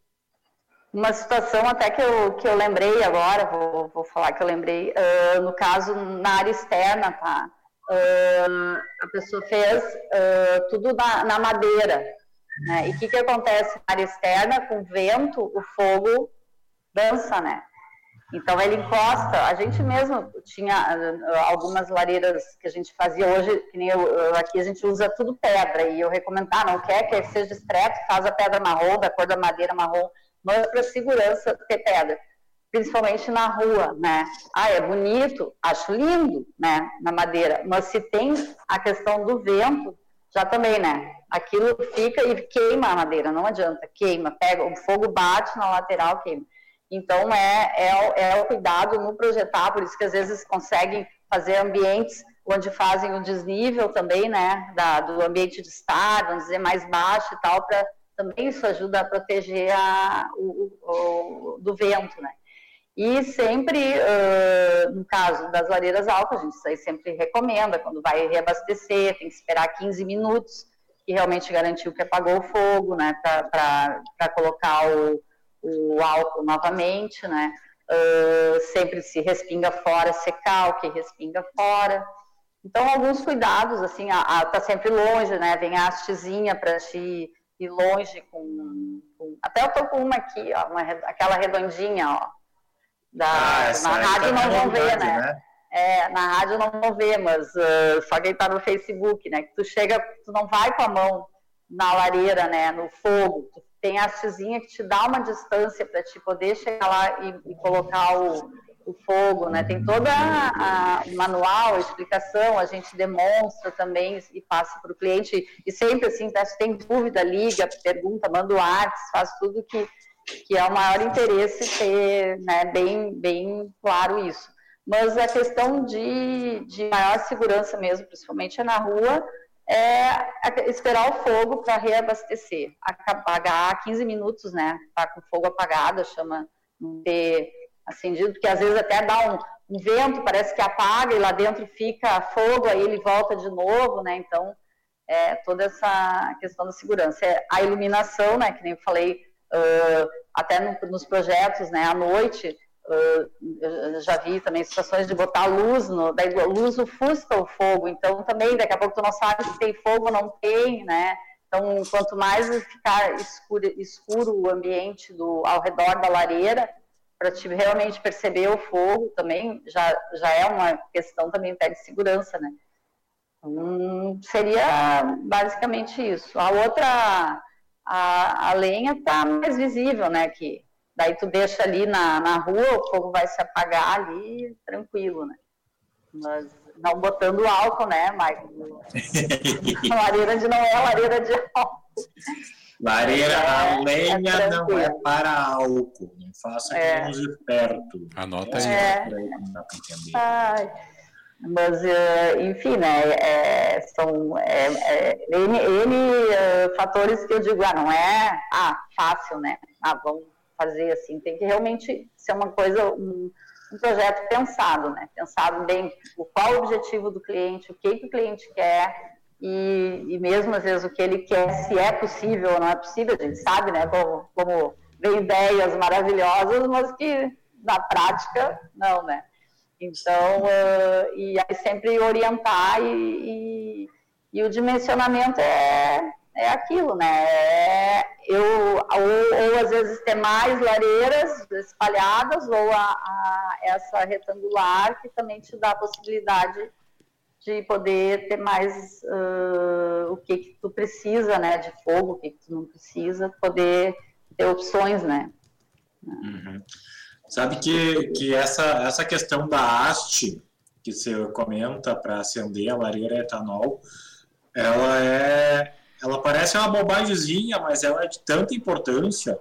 Uma situação até que eu, que eu lembrei agora, vou, vou falar que eu lembrei, uh, no caso na área externa, tá? Uh, a pessoa fez uh, tudo na, na madeira, né? E o que, que acontece na área externa? Com vento, o fogo dança, né? Então ele encosta. A gente mesmo tinha algumas lareiras que a gente fazia hoje, que nem eu, aqui a gente usa tudo pedra. E eu recomendar, ah, não quer que seja discreto, faz a pedra marrom, da cor da madeira marrom, mas para segurança ter pedra, principalmente na rua, né? Ah, é bonito, acho lindo, né? Na madeira, mas se tem a questão do vento, já também, né? Aquilo fica e queima a madeira, não adianta, queima, pega, o fogo bate na lateral, queima. Então, é, é, é o cuidado no projetar, por isso que às vezes conseguem fazer ambientes onde fazem o desnível também, né, da, do ambiente de estar, vamos dizer, mais baixo e tal, para também isso ajuda a proteger a, o, o, do vento, né. E sempre, uh, no caso das lareiras altas, a gente sempre recomenda, quando vai reabastecer, tem que esperar 15 minutos, que realmente garantiu que apagou o fogo, né, para colocar o, o álcool novamente, né, uh, sempre se respinga fora, secar o que respinga fora. Então, alguns cuidados, assim, a, a, tá sempre longe, né, vem a hastezinha para te ir longe com, com, Até eu tô com uma aqui, ó, uma, aquela redondinha, ó, da, ah, na rádio não vão ver, né? né? É, na rádio não vão ver, mas uh, só quem está no Facebook, né? Que tu chega, tu não vai com a mão na lareira, né? No fogo, tu tem a hastezinha que te dá uma distância para te poder chegar lá e, e colocar o, o, fogo, né? Tem toda a, a, manual, a explicação, a gente demonstra também e passa para o cliente. E sempre assim, tá, se tem dúvida, liga, pergunta, manda o artes, faz tudo que que é o maior interesse ter né, bem, bem claro isso. Mas a questão de, de maior segurança mesmo, principalmente é na rua, é esperar o fogo para reabastecer. Apagar 15 minutos, né? Tá com o fogo apagado, chama não ter acendido, porque às vezes até dá um, um, vento, parece que apaga e lá dentro fica fogo, aí ele volta de novo, né? Então, é, toda essa questão da segurança. É, a iluminação, né? Que nem eu falei, uh, até no, nos projetos, né, à noite, uh, já vi também situações de botar luz, no, daí luz ofusca o fogo, então também daqui a pouco tu não sabe se tem fogo ou não tem, né, então quanto mais ficar escuro, escuro o ambiente do, ao redor da lareira, para te realmente perceber o fogo também, já, já é uma questão também até de segurança, né. Então, seria basicamente isso. A outra a, a lenha está mais visível, né? Que daí tu deixa ali na, na rua, o fogo vai se apagar ali tranquilo, né? Mas não botando álcool, né, Michael? lareira de não é lareira de álcool. Lareira, é, a lenha é não é para álcool. Não faça é. com os espertos. Anota aí. É. Ai. Mas, uh, enfim, né, é, são é, é, N, N uh, fatores que eu digo, ah, não é ah, fácil, né? Ah, vamos fazer assim. Tem que realmente ser uma coisa, um, um projeto pensado, né? Pensado bem o qual o objetivo do cliente, o que, que o cliente quer e, e mesmo às vezes o que ele quer, se é possível ou não é possível, a gente sabe, né? Como, como vem ideias maravilhosas, mas que na prática, não, né? Então, uh, e aí sempre orientar e, e, e, o dimensionamento é, é aquilo, né? É eu, ou, ou, às vezes ter mais lareiras espalhadas, ou a, a, essa retangular que também te dá a possibilidade de poder ter mais uh, o que, que tu precisa, né? De fogo, o que, que tu não precisa, poder ter opções, né? Uhum. Sabe que, que essa, essa questão da haste que você comenta para acender a lareira etanol, ela é ela parece uma bobagemzinha, mas ela é de tanta importância,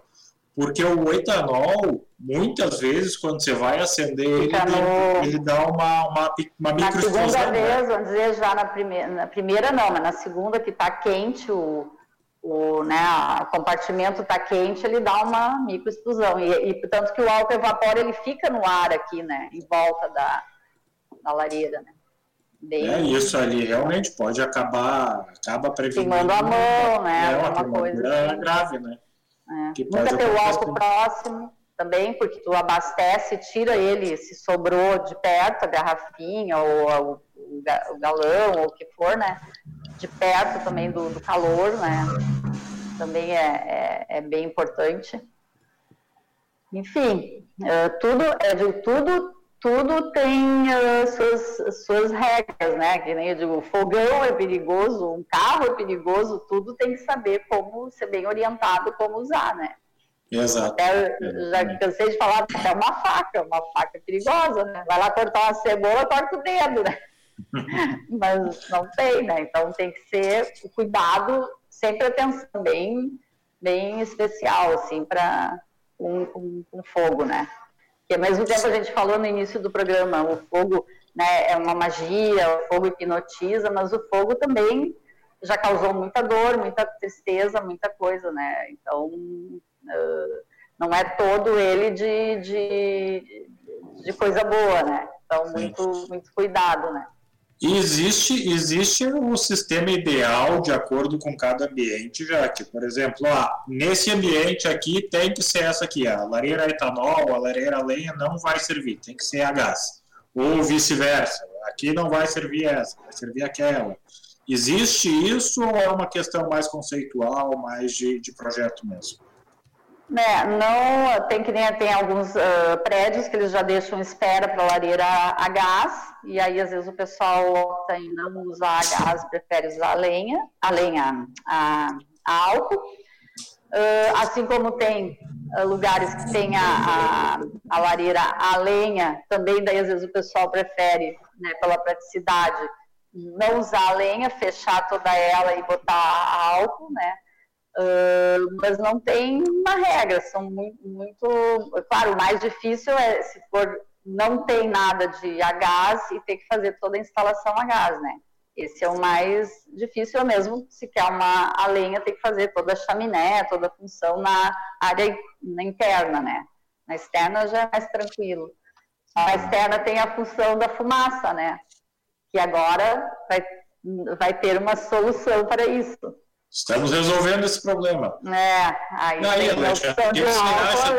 porque o etanol muitas vezes, quando você vai acender ele, no... ele, dá uma, uma, uma Na segunda vez, vamos dizer, já na primeira, na primeira não, mas na segunda que está quente, o, o, né, o compartimento está quente, ele dá uma microexplosão. E, e, tanto que o álcool evapora, ele fica no ar aqui, né, em volta da, da lareira, né. Bem... É, isso ali realmente pode acabar, acaba prevenindo. Queimando a mão, né, é uma coisa assim. grave, né. É. Nunca ter o álcool próximo também, porque tu abastece, tira ele, se sobrou de perto, a garrafinha ou o, galão ou o que for, né? De perto também do, do calor, né? Também é, é, é bem importante. Enfim, é, tudo, é de tudo, tudo tem uh, suas, suas regras, né? Que nem eu digo, fogão é perigoso, um carro é perigoso, tudo tem que saber como ser bem orientado como usar, né? Exato. Até, já cansei de falar até uma faca, uma faca perigosa, né? Vai lá cortar uma cebola, corta o dedo, né? Mas não tem, né? Então tem que ser o cuidado, sempre atenção bem, bem especial, assim, para com, com, com fogo, né? Que ao mesmo tempo a gente falou no início do programa, o fogo né, é uma magia, o fogo hipnotiza, mas o fogo também já causou muita dor, muita tristeza, muita coisa, né? Então Uh, não é todo ele de, de, de, coisa boa, né? Então, muito, muito cuidado, né? E existe, existe o sistema ideal de acordo com cada ambiente, já que, por exemplo, ah, nesse ambiente aqui tem que ser essa aqui, a lareira etanol, a lareira lenha não vai servir, tem que ser a gás. Ou vice-versa, aqui não vai servir essa, vai servir aquela. Existe isso ou é uma questão mais conceitual, mais de, de projeto mesmo? Né, não tem que nem tem alguns uh, prédios que eles já deixam espera para lareira a gás e aí às vezes o pessoal opta em não usar gás, prefere usar lenha, a lenha, a, a álcool. Uh, assim como tem uh, lugares que tem a, a, a, lareira a lenha, também daí às vezes o pessoal prefere, né, pela praticidade, não usar a lenha, fechar toda ela e botar álcool, né? Uh, mas não tem uma regra, são muito, muito, Claro, o mais difícil é se for não tem nada de a gás e ter que fazer toda a instalação a gás, né? Esse é o mais difícil mesmo, se quer uma a lenha, tem que fazer toda a chaminé, toda a função na área na interna, né? Na externa já é mais tranquilo. A externa tem a função da fumaça, né? Que agora vai, vai ter uma solução para isso. Estamos resolvendo esse problema. É, aí, aí Alexandre, o que, você acha,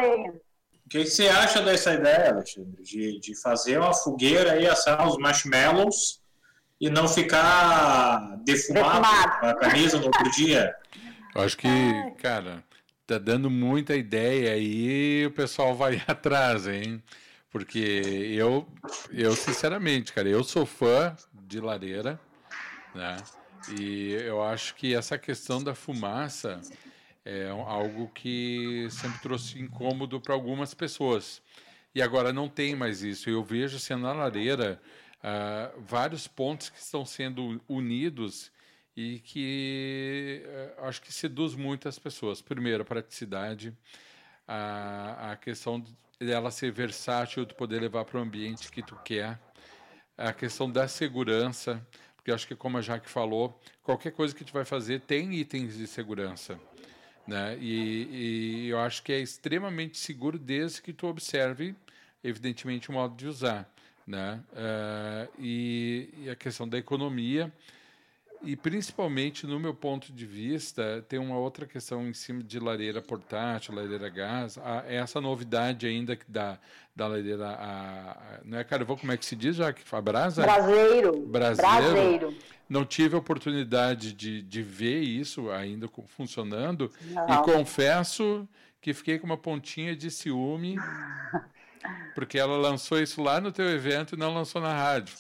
o que você acha dessa ideia, Alexandre, de, de fazer uma fogueira e assar os marshmallows e não ficar defumado, defumado. a camisa no outro dia? Eu acho que, cara, tá dando muita ideia aí o pessoal vai atrás, hein? Porque eu, eu sinceramente, cara, eu sou fã de lareira, né? E eu acho que essa questão da fumaça é algo que sempre trouxe incômodo para algumas pessoas. E agora não tem mais isso. Eu vejo sendo na lareira uh, vários pontos que estão sendo unidos e que uh, acho que seduz muitas pessoas. Primeiro, a praticidade, a, a questão dela ser versátil, de poder levar para o ambiente que tu quer, a questão da segurança porque acho que, como a Jaque falou, qualquer coisa que gente vai fazer tem itens de segurança. Né? E, e eu acho que é extremamente seguro desde que tu observe, evidentemente, o modo de usar. Né? Uh, e, e, a questão da economia e principalmente no meu ponto de vista tem uma outra questão em cima de lareira portátil, lareira gás, a, essa novidade ainda da, da lareira, a, a, não é carvão, como é que se diz já? A brasa? Braseiro. Braseiro. Braseiro. Não tive a oportunidade de, de ver isso ainda funcionando não. e confesso que fiquei com uma pontinha de ciúme porque ela lançou isso lá no teu evento e não lançou na rádio.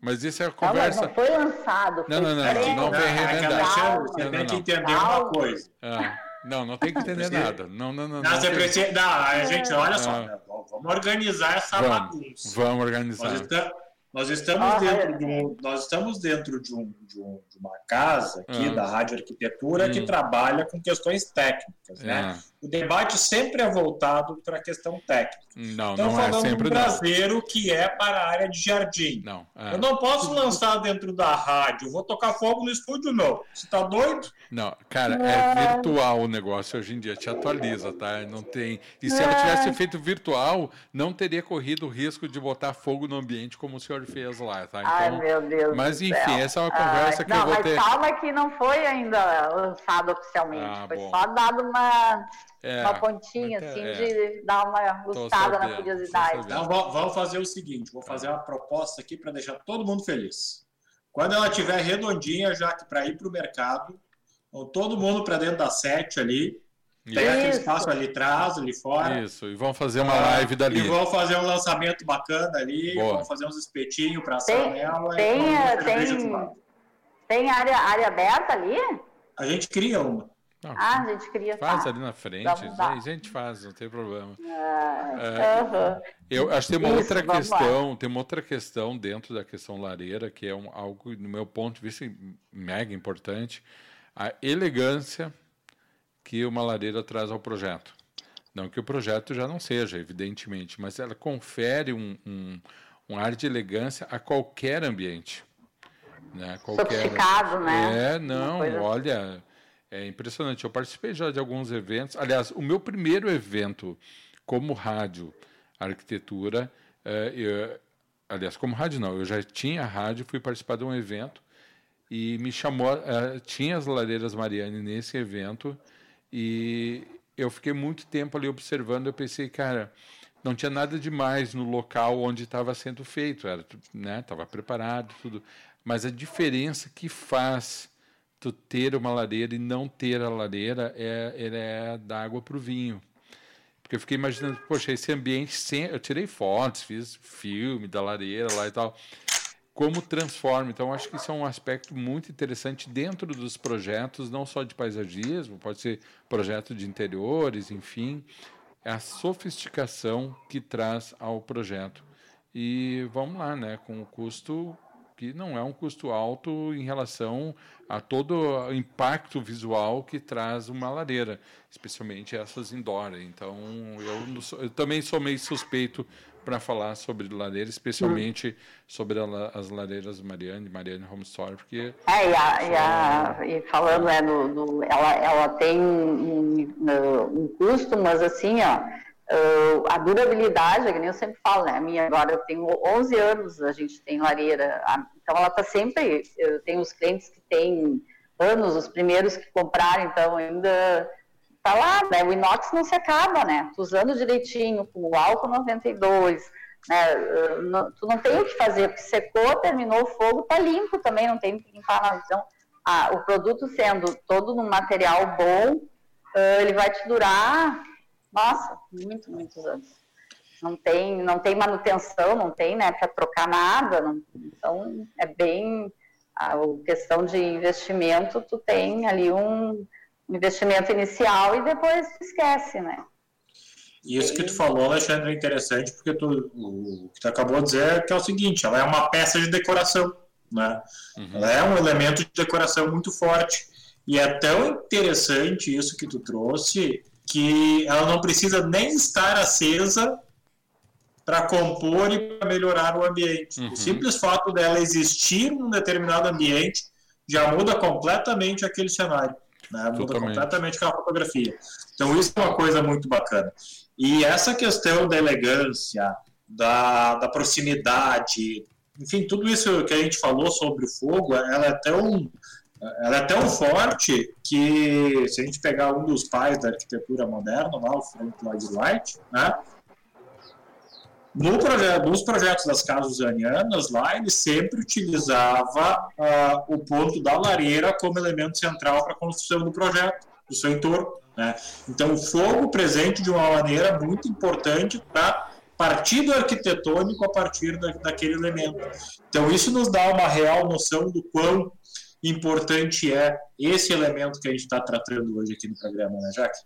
Mas isso é a conversa. Não, não foi lançado. Foi não, não, não. Não vem remendar. Você tem que entender uma coisa. Ah, não, não tem que entender nada. Não, não, não. Não, você precisa. Não, a gente, olha só. Ah. Vamos organizar essa vamos, bagunça. Vamos organizar. Nós, Nós estamos, ah, dentro, é. de um, nós estamos dentro de, um, de, um, de uma casa aqui ah. da Rádio Arquitetura hum. que trabalha com questões técnicas. Né? É. O debate sempre é voltado para a questão técnica. Não, então, não é falando é sempre um brasileiro que é para a área de jardim. Não, é. Eu não posso lançar dentro da rádio, vou tocar fogo no estúdio, não. Você está doido? Não, cara, é virtual o negócio hoje em dia, te atualiza, tá? Não tem. E se ela tivesse feito virtual, não teria corrido o risco de botar fogo no ambiente como o senhor fez lá, tá? Então, Ai, meu Deus. Mas enfim, céu. essa é uma conversa Ai, que não, eu vou ter. Não, mas calma que não foi ainda lançado oficialmente. Ah, foi bom. só dado uma, é, uma pontinha, assim, é. de dar uma gostada na curiosidade. Então, vamos fazer o seguinte: vou fazer uma proposta aqui para deixar todo mundo feliz. Quando ela estiver redondinha, já que para ir para o mercado, todo mundo para dentro da sete ali. Tem Isso. aquele espaço ali atrás, ali fora. Isso, e vão fazer uma live dali. E vão fazer um lançamento bacana ali, Boa. vão fazer uns espetinhos para assar nela. Tem, tem, tem área, área aberta ali? A gente cria uma. Não, ah, a gente cria. Faz tá. ali na frente, a gente faz, não tem problema. Ah, é, uh -huh. Eu acho que tem uma Isso, outra questão, lá. tem uma outra questão dentro da questão lareira, que é um, algo, no meu ponto de vista, mega importante a elegância que uma lareira traz ao projeto. Não que o projeto já não seja, evidentemente, mas ela confere um, um, um ar de elegância a qualquer ambiente. Né? Qualquer... Sofisticado, né? É, não, olha, é impressionante. Eu participei já de alguns eventos. Aliás, o meu primeiro evento como rádio arquitetura, é, eu, aliás, como rádio não, eu já tinha rádio, fui participar de um evento e me chamou, uh, tinha as lareiras Mariane nesse evento e eu fiquei muito tempo ali observando, eu pensei, cara, não tinha nada demais no local onde estava sendo feito, era, né, estava preparado tudo, mas a diferença que faz tu ter uma lareira e não ter a lareira é, é da água para o vinho. Porque eu fiquei imaginando, poxa, esse ambiente, sem, eu tirei fotos, fiz filme da lareira lá e tal, como transforma. Então, acho que isso é um aspecto muito interessante dentro dos projetos, não só de paisagismo, pode ser projeto de interiores, enfim, é a sofisticação que traz ao projeto. E vamos lá, né, com o custo que não é um custo alto em relação a todo o impacto visual que traz uma lareira, especialmente essas indoor. Então, eu, eu também sou meio suspeito para falar sobre lareira, especialmente sobre a, as lareiras Mariane, Mariane Home Store, porque... É, e, a, e, a, e falando, né, no, no, ela, ela tem um, um, custo, mas assim, ó, a durabilidade, é que nem eu sempre falo, né, a minha agora, eu tenho 11 anos, a gente tem lareira, então ela está sempre, eu tenho os clientes que têm anos, os primeiros que compraram, então ainda tá lá, né? O inox não se acaba, né? Tu usando direitinho, com o álcool 92, né? Tu não tem o que fazer, porque secou, terminou o fogo, tá limpo também, não tem que limpar. Então, ah, o produto sendo todo num material bom, ele vai te durar, nossa, muito, muitos anos. Não tem, não tem manutenção, não tem, né, para trocar nada. Não, então, é bem a questão de investimento, tu tem ali um investimento inicial e depois esquece, né? Isso que tu falou, Alexandre, é interessante, porque tu, o que tu acabou de dizer é que é o seguinte, ela é uma peça de decoração, né? Uhum. Ela é um elemento de decoração muito forte. E é tão interessante isso que tu trouxe, que ela não precisa nem estar acesa para compor e para melhorar o ambiente. Uhum. O simples fato dela existir num determinado ambiente já muda completamente aquele cenário. Né? Muda completamente aquela fotografia. Então, isso é uma coisa muito bacana. E essa questão da elegância, da, da proximidade, enfim, tudo isso que a gente falou sobre o fogo, ela é tão ela é tão forte que se a gente pegar um dos pais da arquitetura moderna, lá, o Frank Lloyd Wright, né, no nos projetos das casas usianianas, lá, ele sempre utilizava uh, o ponto da lareira como elemento central para a construção do projeto, do seu entorno. Né? Então, o fogo presente de uma maneira muito importante para partido arquitetônico a partir da, daquele elemento. Então, isso nos dá uma real noção do quão importante é esse elemento que a gente está tratando hoje aqui no programa, né, Jaque?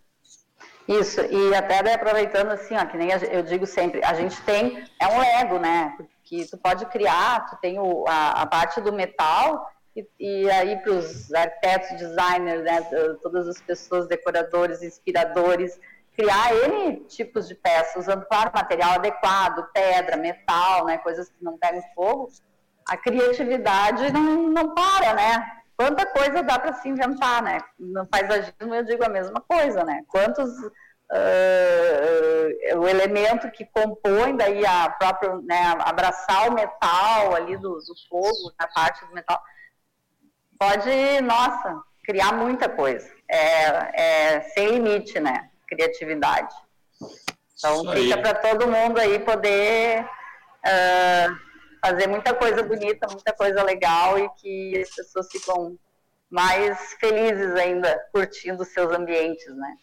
Isso, e até aproveitando assim, ó, que nem eu digo sempre, a gente tem, é um ego, né? Porque que tu pode criar, tu tem o, a, a parte do metal, e, e aí para os arquitetos, designers, né, todas as pessoas, decoradores, inspiradores, criar N tipos de peças, usando, claro, material adequado, pedra, metal, né, coisas que não pegam fogo, a criatividade não, não para, né? Quanta coisa dá para se inventar, né? No paisagismo eu digo a mesma coisa, né? Quantos uh, o elemento que compõe daí a própria, né, abraçar o metal ali do, do fogo, a parte do metal, pode, nossa, criar muita coisa. É, é sem limite, né? Criatividade. Então fica para todo mundo aí poder uh, fazer muita coisa bonita, muita coisa legal e que as pessoas ficam mais felizes ainda curtindo seus ambientes, né?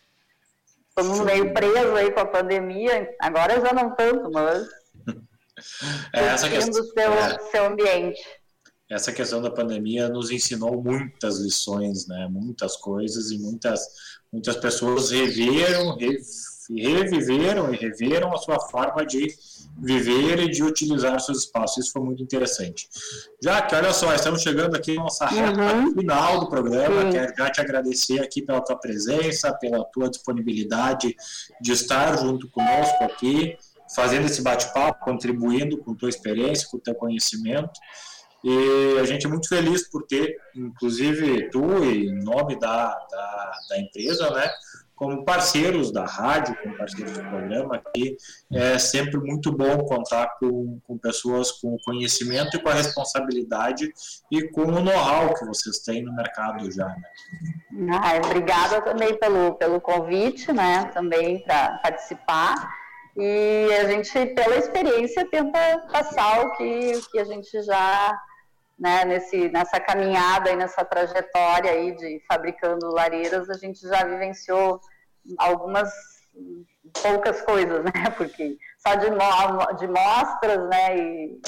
Todo mundo meio preso aí com a pandemia, agora já não tanto, mas é, essa questão, seu, é, seu ambiente. Essa questão da pandemia nos ensinou muitas lições, né? Muitas coisas e muitas muitas pessoas reviram, reviveram e reveram a sua forma de viver e de utilizar seus espaços. Isso foi muito interessante. Já que, olha só, estamos chegando aqui na nossa reta uhum. final do programa. Sim. Quero já te agradecer aqui pela tua presença, pela tua disponibilidade de estar junto conosco aqui, fazendo esse bate-papo, contribuindo com tua experiência, com o teu conhecimento. E a gente é muito feliz por ter, inclusive tu, em nome da, da, da empresa, né, como parceiros da rádio, como parceiros do programa aqui, é sempre muito bom contar com, com pessoas com conhecimento e com a responsabilidade e com o know-how que vocês têm no mercado já. Né? Ah, obrigada também pelo, pelo convite, né, também para participar. E a gente, pela experiência, tenta passar o que, que a gente já né, nesse, nessa caminhada e nessa trajetória aí de fabricando lareiras, a gente já vivenciou algumas poucas coisas, né, porque só de, mo de mostras, né, e,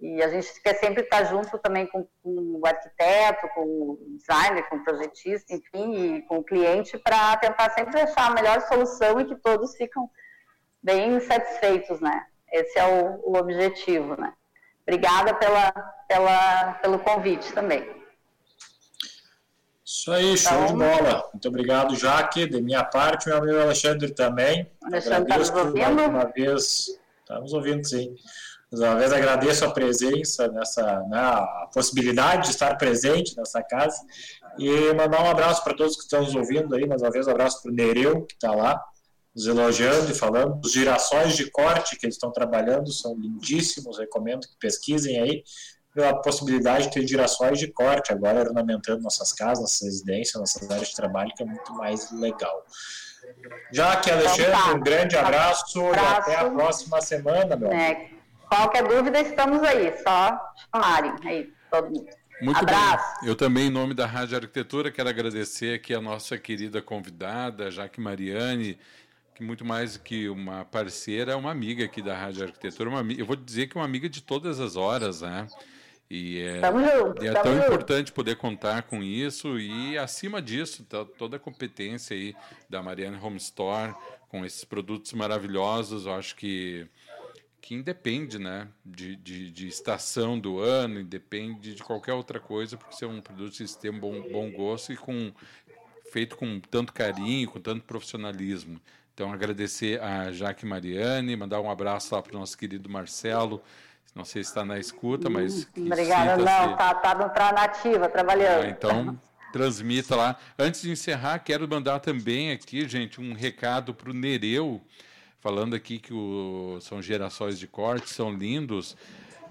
e a gente quer sempre estar junto também com, com o arquiteto, com o designer, com o projetista, enfim, e com o cliente para tentar sempre achar a melhor solução e que todos ficam bem satisfeitos, né? Esse é o, o objetivo, né? Obrigada pela, pela, pelo convite também. Isso aí, show então, de bola. Muito obrigado, Jaque. De minha parte, meu amigo Alexandre também. Alexandre, está nos ouvindo? Uma vez, estamos ouvindo, sim. Mais uma vez agradeço a presença nessa, né, a possibilidade de estar presente nessa casa e mandar um abraço para todos que estão nos ouvindo aí, mais uma vez um abraço para o Nereu, que está lá, nos elogiando e falando. Os girassóis de corte que eles estão trabalhando são lindíssimos, recomendo que pesquisem aí pela possibilidade de ter girassóis de corte agora ornamentando nossas casas, nossas residências, nossas áreas de trabalho, que é muito mais legal. Já que, Alexandre, então, tá. um grande abraço, abraço, e até a próxima semana, meu é, Qualquer dúvida, estamos aí, só chamarem aí, todo mundo. Muito Abraço. bem. Eu também, em nome da Rádio Arquitetura, quero agradecer aqui a nossa querida convidada, Jaque Mariani, que muito mais que uma parceira, é uma amiga aqui da Rádio Arquitetura. Uma, eu vou dizer que é uma amiga de todas as horas, né? E é, junto, e é tão junto. importante poder contar com isso e, acima disso, toda a competência aí da Mariana Home Store com esses produtos maravilhosos. Eu acho que, que independe né, de, de, de estação do ano, independe de qualquer outra coisa, porque ser um produto que tem um bom, bom gosto e com, feito com tanto carinho, com tanto profissionalismo. Então, agradecer a Jaque Mariane, mandar um abraço lá para o nosso querido Marcelo. Não sei se está na escuta, mas. Obrigada, não, está tá, tá, tá na ativa, trabalhando. Ah, então, transmita lá. Antes de encerrar, quero mandar também aqui, gente, um recado para o Nereu, falando aqui que o, são gerações de corte, são lindos.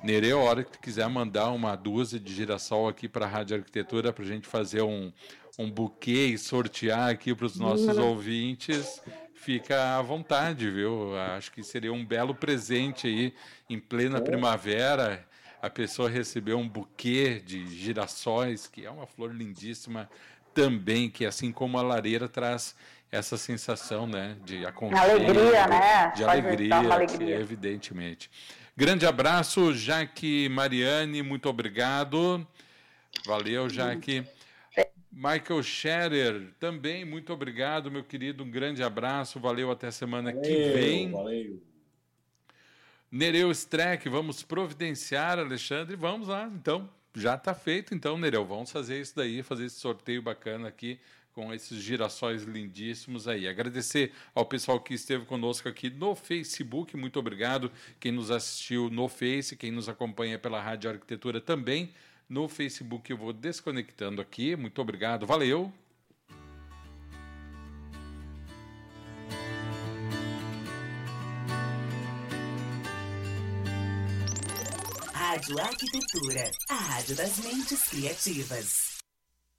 Nereu, a hora que quiser mandar uma dúzia de girassol aqui para a Rádio Arquitetura, para a gente fazer um, um buquê e sortear aqui para os nossos ouvintes, fica à vontade, viu? Acho que seria um belo presente aí em plena primavera a pessoa receber um buquê de girassóis, que é uma flor lindíssima também, que assim como a lareira traz essa sensação, né, de aconchego, alegria, né? de alegria, alegria. Que, evidentemente. Grande abraço, Jaque Mariane, muito obrigado. Valeu, Jaque. Michael Scherer, também muito obrigado, meu querido. Um grande abraço, valeu até semana valeu, que vem. Valeu. Nereu Streck, vamos providenciar, Alexandre, vamos lá, então, já está feito, então, Nereu, vamos fazer isso daí, fazer esse sorteio bacana aqui com esses girassóis lindíssimos aí. Agradecer ao pessoal que esteve conosco aqui no Facebook, muito obrigado. Quem nos assistiu no Face, quem nos acompanha pela Rádio Arquitetura também. No Facebook eu vou desconectando aqui. Muito obrigado, valeu. Rádio Arquitetura, a rádio das mentes criativas.